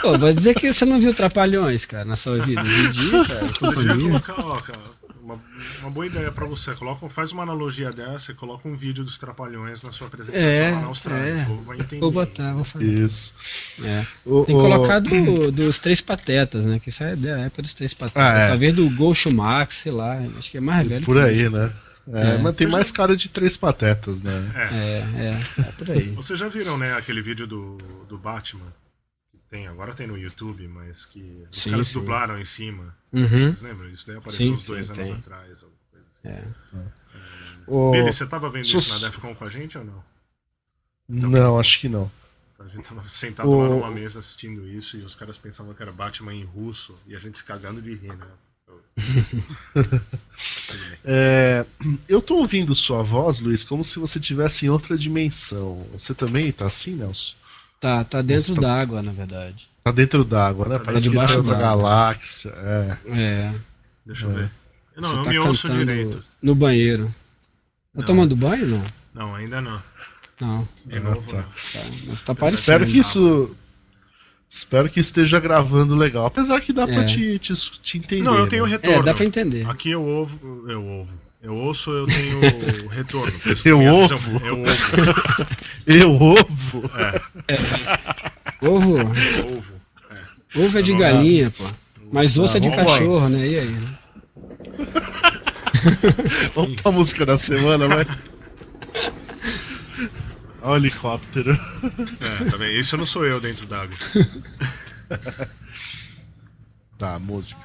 [SPEAKER 3] Pô, vai dizer que você não viu Trapalhões, cara, na sua vida. Vi, cara, companhia.
[SPEAKER 2] colocar, ó, cara, uma, uma boa ideia pra você. Coloca, faz uma analogia dessa e coloca um vídeo dos Trapalhões na sua apresentação
[SPEAKER 3] É,
[SPEAKER 2] lá na Austrália.
[SPEAKER 3] é.
[SPEAKER 2] O povo vai entender.
[SPEAKER 3] Vou botar, vou fazer.
[SPEAKER 1] Isso.
[SPEAKER 3] É.
[SPEAKER 1] O-
[SPEAKER 3] Tem que
[SPEAKER 1] o-
[SPEAKER 3] colocar do- dos Três Patetas, né? Que isso é da época dos Três Patetas.
[SPEAKER 1] Ah, é.
[SPEAKER 3] Talvez do Groucho Max, sei lá. Acho que é mais velho
[SPEAKER 1] Por
[SPEAKER 3] que
[SPEAKER 1] aí,
[SPEAKER 3] isso.
[SPEAKER 1] né? É,
[SPEAKER 3] É.
[SPEAKER 1] Mas tem mais
[SPEAKER 2] já-
[SPEAKER 1] cara de três patetas, né?
[SPEAKER 3] É, é, é por aí.
[SPEAKER 2] Vocês já viram, né, aquele vídeo do, do Batman? Tem, agora tem no YouTube, mas que os
[SPEAKER 3] Sim,
[SPEAKER 2] caras
[SPEAKER 3] sim.
[SPEAKER 2] dublaram em cima.
[SPEAKER 3] Uhum.
[SPEAKER 2] Vocês lembram? Isso daí apareceu
[SPEAKER 3] Sim,
[SPEAKER 2] uns dois
[SPEAKER 3] sim,
[SPEAKER 2] anos
[SPEAKER 3] tem.
[SPEAKER 2] atrás. alguma coisa assim.
[SPEAKER 3] É.
[SPEAKER 1] O-
[SPEAKER 2] Billy, você tava vendo
[SPEAKER 1] sus-
[SPEAKER 2] isso na Defcon com a gente ou não?
[SPEAKER 1] Não, acho que não.
[SPEAKER 2] A gente tava sentado
[SPEAKER 1] O-
[SPEAKER 2] lá numa mesa assistindo isso e os caras pensavam que era Batman em russo e a gente se cagando de rir, né? [LAUGHS]
[SPEAKER 1] É, eu tô ouvindo sua voz, Luiz, como se você estivesse em outra dimensão. Você também tá assim, Nelson?
[SPEAKER 3] Tá, tá dentro
[SPEAKER 1] tá-
[SPEAKER 3] d'água, na verdade.
[SPEAKER 1] Tá dentro d'água, né?
[SPEAKER 2] Tá
[SPEAKER 1] Parece que tá outra galáxia. É.
[SPEAKER 3] É.
[SPEAKER 2] Deixa eu ver. Não,
[SPEAKER 3] você
[SPEAKER 2] eu
[SPEAKER 3] tá
[SPEAKER 2] me ouço direito.
[SPEAKER 3] no banheiro. Tá
[SPEAKER 2] Não.
[SPEAKER 3] tomando banho? Não.
[SPEAKER 2] Não, ainda não.
[SPEAKER 3] Não.
[SPEAKER 2] De
[SPEAKER 1] Ah,
[SPEAKER 2] novo,
[SPEAKER 1] tá.
[SPEAKER 2] não.
[SPEAKER 3] Tá. Mas tá parecendo.
[SPEAKER 1] Espero que isso. Espero que esteja gravando legal. Apesar que dá pra
[SPEAKER 3] É.
[SPEAKER 1] te, te, te entender.
[SPEAKER 2] Não, eu tenho
[SPEAKER 1] né?
[SPEAKER 2] retorno.
[SPEAKER 3] É, dá pra entender.
[SPEAKER 2] Aqui eu ouvo, eu ouvo. Eu ouço, eu tenho [LAUGHS] retorno.
[SPEAKER 1] Eu ouvo?
[SPEAKER 2] Eu ouvo.
[SPEAKER 1] Eu ovo?
[SPEAKER 3] Ovo,
[SPEAKER 2] Eu ouvo. É.
[SPEAKER 3] ovo é de
[SPEAKER 2] Tá bom.
[SPEAKER 3] galinha, pô. Mas osso é de
[SPEAKER 1] vamos lá.
[SPEAKER 3] cachorro, né? E aí? né? [LAUGHS]
[SPEAKER 1] Vamos pra música da semana, vai. Olha o helicóptero.
[SPEAKER 2] É, tá bem. Isso não sou eu dentro d'água. [LAUGHS]
[SPEAKER 1] Tá, música.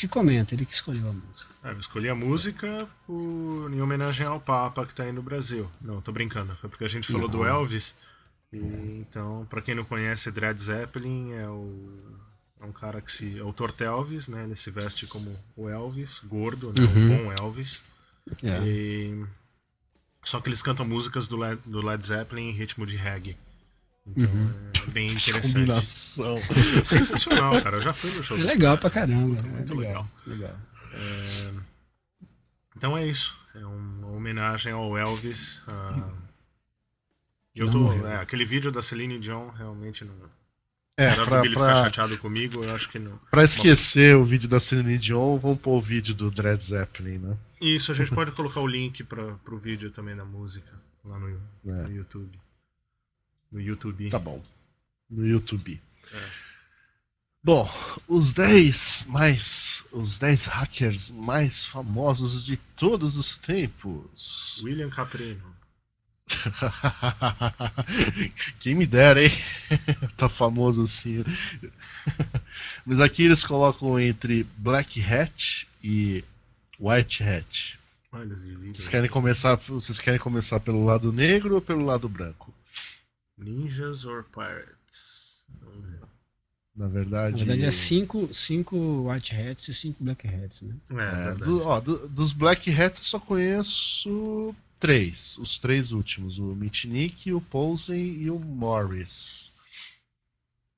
[SPEAKER 3] Que comenta, ele que escolheu a música.
[SPEAKER 2] É, eu escolhi a música por... em homenagem ao Papa que tá aí no Brasil. Não, tô brincando. Foi porque a gente falou do Elvis. E, então, para quem não conhece, Dread Zeppelin é o é um cara que se. É o Tortelvis, né? Ele se veste como o Elvis, gordo, né?
[SPEAKER 3] Uhum.
[SPEAKER 2] O bom Elvis.
[SPEAKER 3] É.
[SPEAKER 2] E... Só que eles cantam músicas do Led, do Led Zeppelin em ritmo de reggae. Então
[SPEAKER 3] Uhum.
[SPEAKER 2] é bem interessante.
[SPEAKER 1] Combinação.
[SPEAKER 2] É [LAUGHS] sensacional, cara. Eu já fui no show
[SPEAKER 3] É legal pra caramba. É
[SPEAKER 2] Muito legal.
[SPEAKER 3] legal.
[SPEAKER 2] Então é isso. É uma homenagem ao Elvis. ah, Eu tô. É, aquele vídeo da Celine Dion realmente não.
[SPEAKER 1] É,
[SPEAKER 2] Apesar do
[SPEAKER 1] pra,
[SPEAKER 2] Billy ficar
[SPEAKER 1] pra,
[SPEAKER 2] chateado comigo, eu acho que não.
[SPEAKER 1] pra esquecer o vídeo da Celine Dion, vamos pôr o vídeo do Dread Zeppelin, né?
[SPEAKER 2] Isso, a gente pode colocar o link para pro vídeo também da música lá no, [LAUGHS] no
[SPEAKER 1] É.
[SPEAKER 2] YouTube. No YouTube.
[SPEAKER 1] Tá bom. No YouTube.
[SPEAKER 2] É.
[SPEAKER 1] Bom, os 10 mais. Os 10 hackers mais famosos de todos os tempos. [LAUGHS]
[SPEAKER 2] William Caprino. [LAUGHS]
[SPEAKER 1] Quem me dera, hein? [LAUGHS] tá famoso assim. Mas aqui eles colocam entre Black Hat e White Hat. Vocês querem começar, vocês querem começar pelo lado negro ou pelo lado branco?
[SPEAKER 2] Ninjas or Pirates? Vamos ver.
[SPEAKER 1] Na verdade,
[SPEAKER 3] Na verdade é cinco, cinco White Hats e cinco Black Hats, né?
[SPEAKER 2] É,
[SPEAKER 1] É, do- ó, do- dos Black Hats eu só conheço três. Os três últimos: o Mitnick, o Posen e o Morris.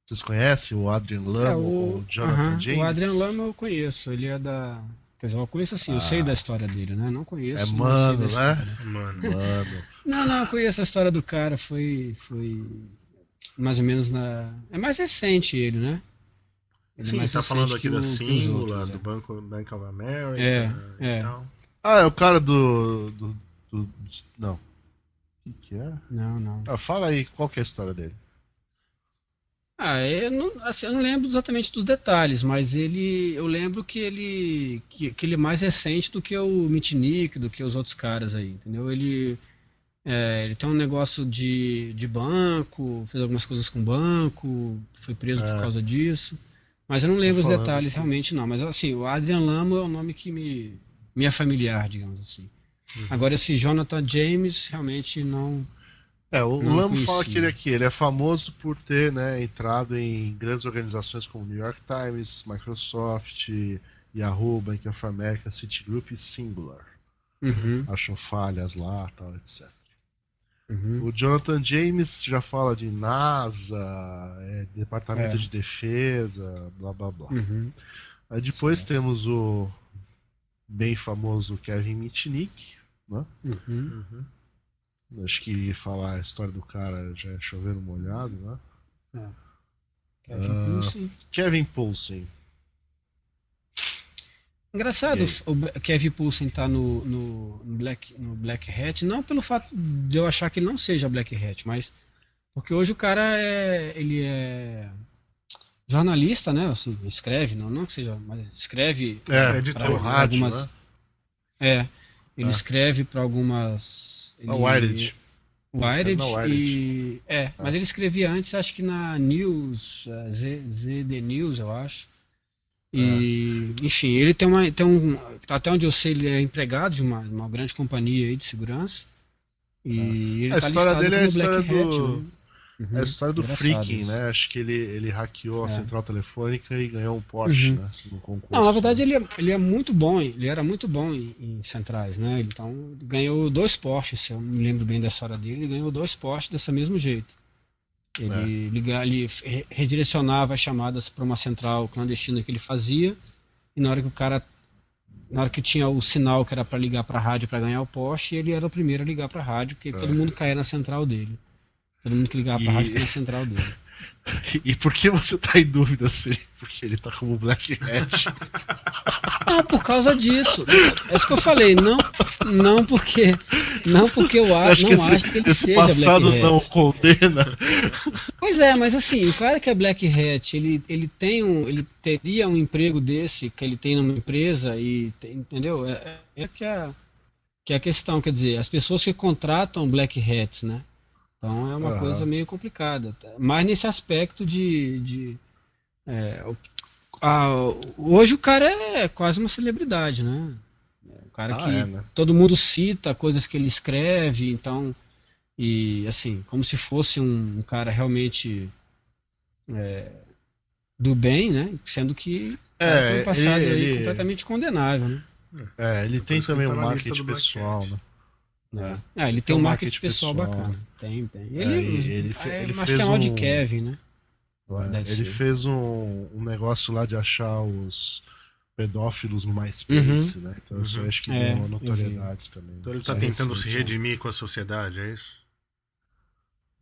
[SPEAKER 1] Vocês conhecem o Adrian Lamo,
[SPEAKER 3] É,
[SPEAKER 1] o, Jonathan
[SPEAKER 3] aham,
[SPEAKER 1] James?
[SPEAKER 3] O Adrian Lama eu conheço, ele é da. Quer dizer, eu conheço assim, eu sei da história dele, né? Não conheço.
[SPEAKER 1] É mano, né?
[SPEAKER 3] história.
[SPEAKER 2] Mano.
[SPEAKER 1] Mano.
[SPEAKER 3] Não, não, eu conheço a história do cara, foi. Foi mais ou menos na. É mais recente ele, né? Ele é
[SPEAKER 2] Sim,
[SPEAKER 3] mais
[SPEAKER 2] tá
[SPEAKER 3] recente
[SPEAKER 2] falando aqui da Símbula,
[SPEAKER 3] outros,
[SPEAKER 2] do
[SPEAKER 3] é.
[SPEAKER 2] Banco Bank of America
[SPEAKER 3] É,
[SPEAKER 2] e
[SPEAKER 3] é.
[SPEAKER 2] tal.
[SPEAKER 1] Ah, é o cara do. do, do- não. O que, que é?
[SPEAKER 3] Não, não.
[SPEAKER 1] Ah, fala aí, qual que é a história dele?
[SPEAKER 3] Ah, eu não, assim, eu não lembro exatamente dos detalhes, mas ele, eu lembro que ele, que, que ele é mais recente do que o Mitnick, do que os outros caras aí, entendeu? Ele, é, ele tem um negócio de, de banco, fez algumas coisas com banco, foi preso
[SPEAKER 1] É.
[SPEAKER 3] por causa disso, mas eu não lembro os detalhes realmente não. Mas assim, o Adrian Lamo é um nome que me, me é familiar, digamos assim.
[SPEAKER 1] Uhum.
[SPEAKER 3] Agora esse Jonathan James realmente não.
[SPEAKER 1] É, o
[SPEAKER 3] Não
[SPEAKER 1] Lamo fala que ele aqui, ele é famoso por ter né, entrado em grandes organizações como New York Times, Microsoft, Yahoo, Bank of America, Citigroup e Singular.
[SPEAKER 3] Uhum,
[SPEAKER 1] Achou falhas lá, tal, etc.
[SPEAKER 3] uhum.
[SPEAKER 1] O Jonathan James já fala de NASA, é, Departamento
[SPEAKER 3] É.
[SPEAKER 1] de Defesa, blá blá blá.
[SPEAKER 3] Uhum.
[SPEAKER 1] Aí depois
[SPEAKER 3] Certo.
[SPEAKER 1] temos o bem famoso Kevin Mitnick, né?
[SPEAKER 3] Uhum.
[SPEAKER 2] Uhum.
[SPEAKER 1] Acho que falar a história do cara já é chover no molhado, né?
[SPEAKER 3] Kevin
[SPEAKER 1] Ah.
[SPEAKER 3] Poulsen.
[SPEAKER 1] Kevin Poulsen.
[SPEAKER 3] Engraçado o Kevin Poulsen tá no, no, no Black, no Black Hat, não pelo fato de eu achar que ele não seja Black Hat, mas porque hoje o cara é, ele é jornalista, né? Assim, escreve, não, não que seja, mas escreve
[SPEAKER 1] É,
[SPEAKER 2] editor,
[SPEAKER 1] rádio,
[SPEAKER 3] algumas-
[SPEAKER 1] né?
[SPEAKER 3] É, ele
[SPEAKER 1] Ah.
[SPEAKER 3] escreve para algumas.
[SPEAKER 1] Na
[SPEAKER 3] ele-
[SPEAKER 1] Wired.
[SPEAKER 3] Wired,
[SPEAKER 1] Wired.
[SPEAKER 3] e. É, mas ele escrevia antes, acho que na News, eh, Z, ZD News, eu acho. E, enfim, ele tem uma. Tem um, até onde eu sei, ele é empregado de uma, uma grande companhia aí de segurança. E ele
[SPEAKER 1] A
[SPEAKER 3] tá
[SPEAKER 1] história dele é a
[SPEAKER 3] como
[SPEAKER 1] história
[SPEAKER 3] Black Hat,
[SPEAKER 1] do-
[SPEAKER 3] né? Uhum,
[SPEAKER 1] É a história do Freaking, né? Acho que ele, ele hackeou a
[SPEAKER 3] É.
[SPEAKER 1] central telefônica e ganhou um Porsche,
[SPEAKER 3] Uhum.
[SPEAKER 1] né? No concurso.
[SPEAKER 3] Não, na verdade ele é, ele é muito bom, ele era muito bom em, em centrais, né? Então ele ganhou dois Porsches, se eu me lembro bem da história dele, ele ganhou dois Porsches desse mesmo jeito. Ele,
[SPEAKER 1] É.
[SPEAKER 3] liga- ele re- redirecionava as chamadas para uma central clandestina que ele fazia, e na hora que o cara, na hora que tinha o sinal que era para ligar para a rádio para ganhar o Porsche, ele era o primeiro a ligar para a rádio, porque todo mundo caía na central dele. Todo mundo que ligava para a
[SPEAKER 1] É.
[SPEAKER 3] Rádio caía na central dele. [LAUGHS]
[SPEAKER 1] E por que você tá em dúvida se ele, porque ele tá como Black Hat?
[SPEAKER 3] Não, por causa disso. É isso que eu falei. Não, não porque, não porque eu acho, não
[SPEAKER 1] esse,
[SPEAKER 3] acho que ele
[SPEAKER 1] esse
[SPEAKER 3] seja
[SPEAKER 1] passado
[SPEAKER 3] Black Hat.
[SPEAKER 1] não condena?
[SPEAKER 3] Pois é, mas assim, o cara que é Black Hat, ele, ele tem um, ele teria um emprego desse que ele tem numa empresa e entendeu? É, é que é a, que é a questão, quer dizer, as pessoas que contratam Black Hats, né? Então é uma
[SPEAKER 1] Aham.
[SPEAKER 3] coisa meio complicada. Mas nesse aspecto de, de É, a- hoje o cara é quase uma celebridade, né? É, O cara
[SPEAKER 1] Ah,
[SPEAKER 3] que
[SPEAKER 1] é, né?
[SPEAKER 3] todo mundo cita coisas que ele escreve, então. E assim, como se fosse um, um cara realmente é, do bem, né? Sendo que
[SPEAKER 1] É,
[SPEAKER 3] tem um passado
[SPEAKER 1] ele-
[SPEAKER 3] aí
[SPEAKER 1] ele-
[SPEAKER 3] completamente condenável, né?
[SPEAKER 1] É, ele tem também
[SPEAKER 2] tá
[SPEAKER 1] um marketing pessoal,
[SPEAKER 2] Cat.
[SPEAKER 1] Né?
[SPEAKER 3] É. Ah, ele tem,
[SPEAKER 1] um
[SPEAKER 3] um
[SPEAKER 1] marketing
[SPEAKER 3] marketing pessoal,
[SPEAKER 1] pessoal.
[SPEAKER 3] bacana. Tem, tem.
[SPEAKER 1] É,
[SPEAKER 3] Ele,
[SPEAKER 1] e ele fe-
[SPEAKER 3] é,
[SPEAKER 1] ele
[SPEAKER 3] acho
[SPEAKER 1] fez
[SPEAKER 3] que é mal de
[SPEAKER 1] um-
[SPEAKER 3] Kevin, né?
[SPEAKER 1] É, ele
[SPEAKER 3] ser.
[SPEAKER 1] fez um, um negócio lá de achar os pedófilos no MySpace, né? Então isso
[SPEAKER 2] Uhum.
[SPEAKER 1] eu acho que
[SPEAKER 3] É,
[SPEAKER 1] deu uma notoriedade também.
[SPEAKER 2] Então ele
[SPEAKER 1] Isso
[SPEAKER 2] tá
[SPEAKER 1] é
[SPEAKER 2] tentando se
[SPEAKER 1] recente, né?
[SPEAKER 2] redimir com a sociedade, é isso?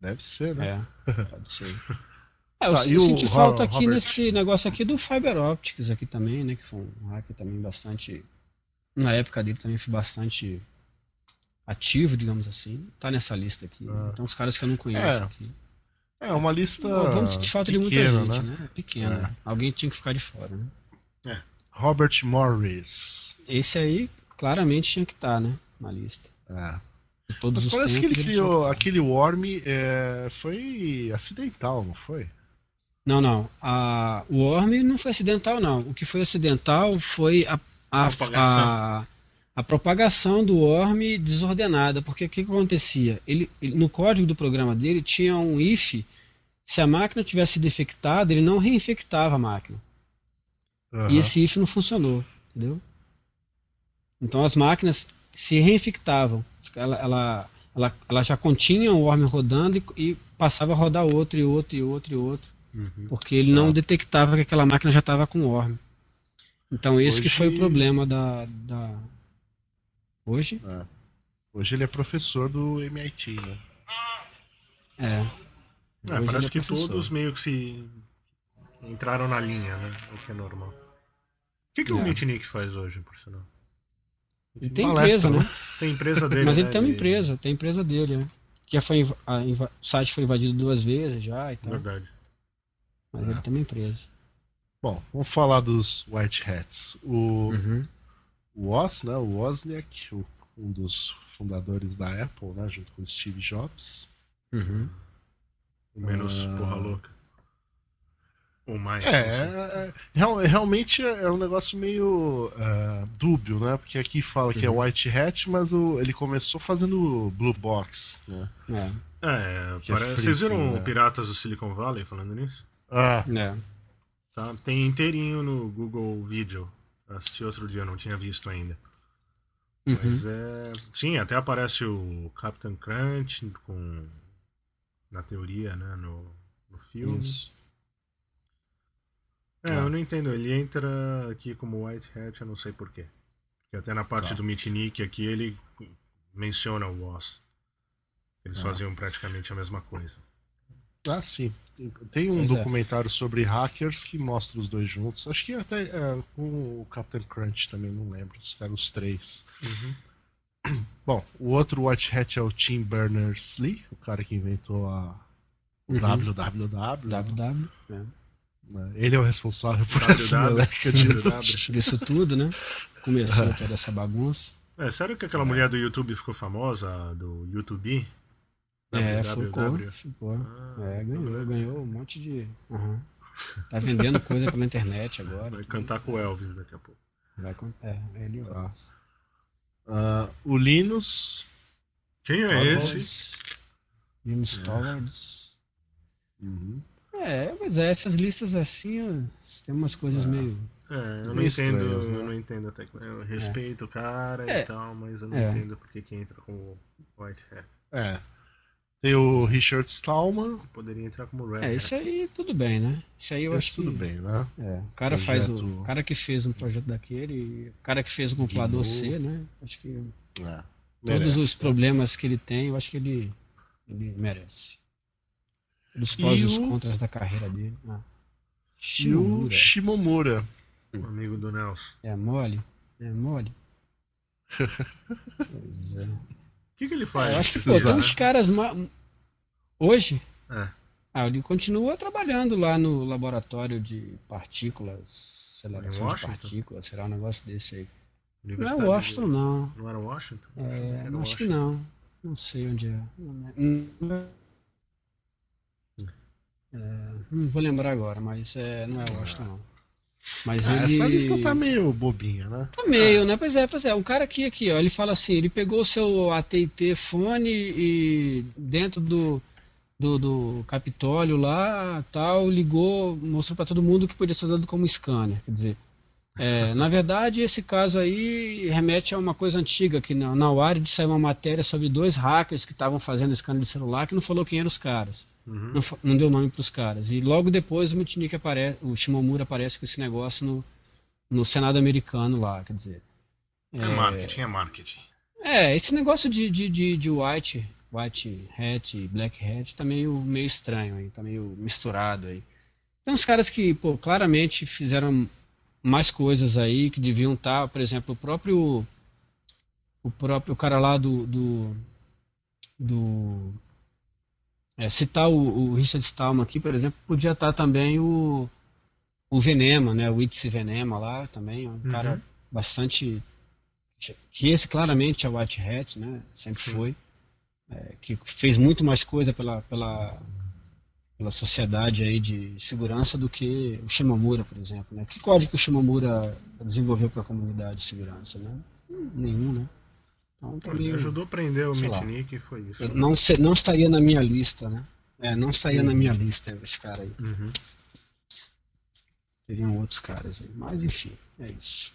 [SPEAKER 1] Deve ser, né?
[SPEAKER 3] É, [LAUGHS] pode ser. É, eu,
[SPEAKER 1] Tá,
[SPEAKER 3] eu
[SPEAKER 1] o
[SPEAKER 3] senti
[SPEAKER 1] Ro-
[SPEAKER 3] falta aqui
[SPEAKER 1] Robert?
[SPEAKER 3] nesse negócio aqui do Fiber Optics aqui também, né? Que foi um hacker também bastante. Na época dele também foi bastante ativo, digamos assim. Tá nessa lista aqui.
[SPEAKER 1] Ah.
[SPEAKER 3] Então os caras que eu não conheço
[SPEAKER 1] É,
[SPEAKER 3] aqui.
[SPEAKER 1] É uma lista.
[SPEAKER 3] Vamos sentir falta de muita gente,
[SPEAKER 1] né?
[SPEAKER 3] né? Pequena.
[SPEAKER 1] É.
[SPEAKER 3] Alguém tinha que ficar de fora, né?
[SPEAKER 1] Robert Morris.
[SPEAKER 3] Esse aí claramente tinha que estar, né? Na lista.
[SPEAKER 1] É.
[SPEAKER 3] De todos
[SPEAKER 1] Mas parece que ele criou
[SPEAKER 3] tá.
[SPEAKER 1] aquele Worm é, foi acidental, não foi?
[SPEAKER 3] Não, não. A, o Worm não foi acidental, não. O que foi acidental foi a, a, a, a propagação do Worm desordenada. Porque o que, que acontecia? Ele, ele- no código do programa dele tinha um if. Se a máquina tivesse defectada, ele não reinfectava a máquina.
[SPEAKER 1] Aham.
[SPEAKER 3] E esse if não funcionou, entendeu? Então as máquinas se reinfectavam. Ela, ela, ela, ela já continha o worm rodando e, e passava a rodar outro e outro e outro e outro.
[SPEAKER 2] Uhum.
[SPEAKER 3] Porque ele não
[SPEAKER 1] Ah.
[SPEAKER 3] detectava que aquela máquina já estava com worm. Então esse que
[SPEAKER 1] Hoje-
[SPEAKER 3] foi o problema da. da... Hoje?
[SPEAKER 1] É. Hoje ele é professor do MIT, né?
[SPEAKER 3] É.
[SPEAKER 2] É, parece
[SPEAKER 3] é
[SPEAKER 2] que todos meio que se entraram na linha, né? O que é normal. O que, que o
[SPEAKER 3] É.
[SPEAKER 2] Mitnick faz hoje, por sinal?
[SPEAKER 3] Ele tem
[SPEAKER 1] Palestra,
[SPEAKER 3] empresa, né?
[SPEAKER 2] Tem empresa dele,
[SPEAKER 3] Mas ele
[SPEAKER 2] né,
[SPEAKER 3] tem uma
[SPEAKER 2] de-
[SPEAKER 3] empresa, tem a empresa dele, né? Que já foi, inv- a inva- o site foi invadido duas vezes já e tal.
[SPEAKER 2] Verdade.
[SPEAKER 3] Mas ele tem uma empresa.
[SPEAKER 1] Bom, vamos falar dos White Hats. O,
[SPEAKER 3] Uhum.
[SPEAKER 1] O Oz, né? O Wozniak, o- um dos fundadores da Apple, né? Junto com o Steve Jobs.
[SPEAKER 3] Uhum.
[SPEAKER 2] O menos
[SPEAKER 1] Ah.
[SPEAKER 2] porra louca. Ou mais.
[SPEAKER 1] É, é, é, real- realmente é é um negócio meio é, dúbio, né? Porque aqui fala que é
[SPEAKER 3] Uhum.
[SPEAKER 1] White Hat, mas o- ele começou fazendo Blue Box, né?
[SPEAKER 3] É,
[SPEAKER 2] É,
[SPEAKER 1] é
[SPEAKER 2] vocês viram
[SPEAKER 1] né?
[SPEAKER 2] Piratas do Silicon Valley falando nisso?
[SPEAKER 1] Ah,
[SPEAKER 3] é.
[SPEAKER 2] Tá? Tem inteirinho no Google Video. Assisti outro dia, não tinha visto ainda.
[SPEAKER 3] Uhum.
[SPEAKER 2] Mas é. Sim, até aparece o Captain Crunch com. Na teoria, né? No, no filme.
[SPEAKER 3] Isso.
[SPEAKER 2] É,
[SPEAKER 1] Ah.
[SPEAKER 2] eu não entendo. Ele entra aqui como White Hat, eu não sei porquê. Porque até na parte
[SPEAKER 1] Tá.
[SPEAKER 2] do Mitnick aqui ele menciona o Woz. Eles
[SPEAKER 1] Ah.
[SPEAKER 2] faziam praticamente a mesma coisa.
[SPEAKER 1] Ah, sim. Tem um
[SPEAKER 3] Pois é.
[SPEAKER 1] documentário sobre hackers que mostra os dois juntos. Acho que até é, com o Captain Crunch também, não lembro. Se eram os três. [CLEARS THROAT] Bom, o outro White Hat é o Tim Berners-Lee, o cara que inventou a o
[SPEAKER 3] Uhum.
[SPEAKER 1] www.
[SPEAKER 3] WW. É.
[SPEAKER 1] né? Ele é o responsável por
[SPEAKER 2] WW.
[SPEAKER 1] essa meleca de
[SPEAKER 2] WW.
[SPEAKER 3] Por isso tudo, né? Começou [LAUGHS] toda essa bagunça.
[SPEAKER 2] É, sério que aquela mulher do YouTube ficou famosa, do YouTube?
[SPEAKER 3] É,
[SPEAKER 2] www?
[SPEAKER 3] ficou.
[SPEAKER 2] Ah,
[SPEAKER 3] É, ganhou, ganhou um monte de. Aham. Tá vendendo coisa pela internet agora.
[SPEAKER 2] Vai cantar com o Elvis daqui a pouco.
[SPEAKER 3] Vai con- É, ele
[SPEAKER 1] Tá. Ah, o Linus.
[SPEAKER 2] Quem é
[SPEAKER 1] Torvalds.
[SPEAKER 2] esse?
[SPEAKER 3] Linus Torvalds.
[SPEAKER 1] Uhum.
[SPEAKER 3] É, mas é, essas listas assim, ó, tem umas coisas meio.
[SPEAKER 2] É, eu não entendo,
[SPEAKER 1] né?
[SPEAKER 2] eu não entendo até. Eu respeito o cara
[SPEAKER 3] É.
[SPEAKER 2] e tal, mas eu não
[SPEAKER 3] É.
[SPEAKER 2] entendo porque que entra como White Hat.
[SPEAKER 1] É. Tem o Richard Stallman.
[SPEAKER 2] Poderia entrar como Red
[SPEAKER 3] É, isso aí tudo bem, né? Isso aí eu
[SPEAKER 1] Esse
[SPEAKER 3] acho
[SPEAKER 1] tudo
[SPEAKER 3] que.
[SPEAKER 1] bem, né?
[SPEAKER 3] É, o cara faz o.
[SPEAKER 1] Projeto-
[SPEAKER 3] o cara que fez um projeto daquele, o cara que fez o computador
[SPEAKER 1] Gnu.
[SPEAKER 3] C, né? Acho que
[SPEAKER 1] É.
[SPEAKER 3] todos os
[SPEAKER 1] né?
[SPEAKER 3] problemas que ele tem, eu acho que ele, ele merece. Dos prós
[SPEAKER 1] E
[SPEAKER 3] e os
[SPEAKER 1] o-
[SPEAKER 3] contras da carreira dele. Ah.
[SPEAKER 1] E o
[SPEAKER 3] Shimomura.
[SPEAKER 1] Shimomura.
[SPEAKER 2] Um amigo do Nelson.
[SPEAKER 3] É mole? É mole? [LAUGHS] pois é.
[SPEAKER 2] O que, que ele faz?
[SPEAKER 3] Eu acho que, pô, tem uns caras. ma- Hoje,
[SPEAKER 2] É.
[SPEAKER 3] ah, ele continua trabalhando lá no laboratório de partículas, aceleração de
[SPEAKER 2] Washington?
[SPEAKER 3] partículas, será um negócio desse aí. Não é Washington,
[SPEAKER 2] de-
[SPEAKER 3] não.
[SPEAKER 2] Não era Washington?
[SPEAKER 3] É,
[SPEAKER 2] Era
[SPEAKER 3] acho que
[SPEAKER 2] Washington.
[SPEAKER 3] não. Não sei onde é. Não é- Hum, É, não vou lembrar agora, mas é, não é Washington, não. Mas
[SPEAKER 1] Ah,
[SPEAKER 3] ele...
[SPEAKER 1] Essa lista tá meio bobinha, né?
[SPEAKER 3] Tá meio, né? Pois é, pois é. Um cara aqui, aqui, ó, ele fala assim, ele pegou o seu AT&T fone e dentro do, do, do Capitólio lá, tal, ligou, mostrou para todo mundo que podia ser usado como scanner. Quer dizer, é, na verdade, esse caso aí remete a uma coisa antiga, que na, na Wired saiu uma matéria sobre dois hackers que estavam fazendo scanner de celular que não falou quem eram os caras.
[SPEAKER 2] Uhum.
[SPEAKER 3] Não, não deu nome para os caras. E logo depois o Mitnick aparece, o Shimomura aparece com esse negócio no, no Senado americano lá, quer dizer.
[SPEAKER 2] É marketing, é marketing.
[SPEAKER 3] É, esse negócio de, de, de, de white, white hat e black hat tá meio, meio estranho aí, tá meio misturado aí. Tem uns caras que, pô, claramente fizeram mais coisas aí que deviam estar, por exemplo, o próprio o próprio cara lá do do, do é, citar o, o Richard Stallman aqui, por exemplo, podia estar também o o Venema, né, o Itzy Venema lá também, um
[SPEAKER 2] Uhum.
[SPEAKER 3] cara bastante que esse claramente é o White Hat, né? Sempre
[SPEAKER 2] Sim.
[SPEAKER 3] foi. É, que fez muito mais coisa pela, pela, pela sociedade aí de segurança do que o Shimomura, por exemplo. Né? Que código que o Shimomura desenvolveu para a comunidade de segurança? Né? Hum, Nenhum, né? Então, pra mim,
[SPEAKER 2] ajudou a prender o. Mitnick e foi isso.
[SPEAKER 3] eu não, se- não estaria na minha lista, né? É, não estaria na minha lista esse cara aí.
[SPEAKER 2] Uhum.
[SPEAKER 3] Teriam outros caras aí. Mas enfim, é isso.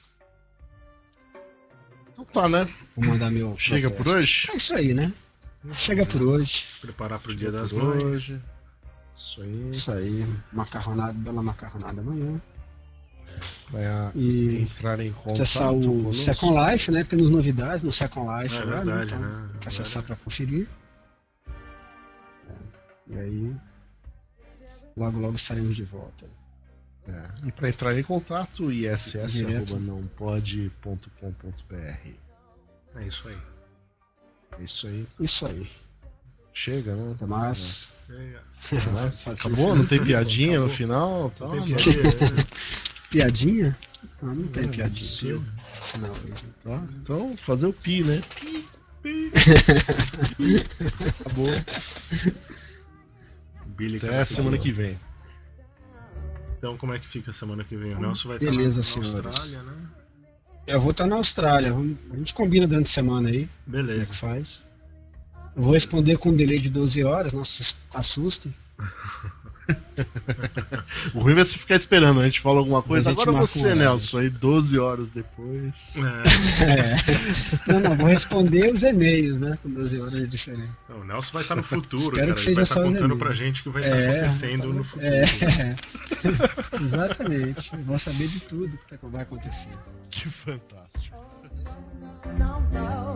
[SPEAKER 1] Então tá, né?
[SPEAKER 3] Vou mandar meu.
[SPEAKER 1] Chega por hoje?
[SPEAKER 3] É isso aí, né? Chega por hoje.
[SPEAKER 2] Preparar pro dia das mães.
[SPEAKER 1] hoje. Isso aí.
[SPEAKER 3] Isso aí, macarronada, bela macarronada amanhã.
[SPEAKER 1] Vai
[SPEAKER 3] E
[SPEAKER 1] entrar em contato
[SPEAKER 3] acessar o
[SPEAKER 1] conosco.
[SPEAKER 3] Second Life, né? Temos novidades no Second Life
[SPEAKER 2] É
[SPEAKER 3] lá,
[SPEAKER 2] verdade,
[SPEAKER 3] né? Então,
[SPEAKER 2] né?
[SPEAKER 3] tem que acessar para conferir. É, E aí, logo, logo estaremos de volta.
[SPEAKER 1] É. E para entrar em contato, iss.nãopode.com.br.
[SPEAKER 2] É isso aí.
[SPEAKER 1] É isso aí.
[SPEAKER 3] Isso aí.
[SPEAKER 1] Chega, né?
[SPEAKER 3] Até mais.
[SPEAKER 2] Chega.
[SPEAKER 1] Mas [LAUGHS]
[SPEAKER 3] Pode ser
[SPEAKER 1] acabou? Não tem piadinha no
[SPEAKER 2] Acabou.
[SPEAKER 1] final? Tá,
[SPEAKER 2] Não tem
[SPEAKER 1] não.
[SPEAKER 2] piadinha. [LAUGHS]
[SPEAKER 3] Piadinha? Não, não tem
[SPEAKER 1] É,
[SPEAKER 3] piadinha.
[SPEAKER 1] sim.
[SPEAKER 3] Não,
[SPEAKER 1] Tá? Então, fazer o pi, né? [LAUGHS] Acabou.
[SPEAKER 2] Billy
[SPEAKER 1] Até
[SPEAKER 2] Capitão.
[SPEAKER 1] semana que vem.
[SPEAKER 2] Então, como é que fica semana que vem? O Nelson vai estar
[SPEAKER 3] Beleza,
[SPEAKER 2] na, na. Austrália, né?
[SPEAKER 3] eu vou estar na Austrália. A gente combina durante a semana aí. Como é que
[SPEAKER 2] Beleza.
[SPEAKER 3] faz? Eu vou responder com um delay de 12 horas, não se assustem. [LAUGHS] [LAUGHS]
[SPEAKER 1] O ruim vai ser ficar esperando. A gente fala alguma coisa. Agora
[SPEAKER 3] um
[SPEAKER 1] você,
[SPEAKER 3] horário.
[SPEAKER 1] Nelson, aí 12 horas depois.
[SPEAKER 2] É.
[SPEAKER 3] É. Não, não, vou responder os e-mails, né? Com 12 horas de diferença.
[SPEAKER 2] Não, O Nelson vai estar no futuro,
[SPEAKER 3] Espero
[SPEAKER 2] cara.
[SPEAKER 3] que
[SPEAKER 2] Ele
[SPEAKER 3] seja
[SPEAKER 2] vai estar contando pra gente o que vai estar
[SPEAKER 3] É,
[SPEAKER 2] acontecendo no futuro.
[SPEAKER 3] É, exatamente. Eu vou saber de tudo que tá- vai acontecer.
[SPEAKER 1] Que fantástico.
[SPEAKER 5] No, no,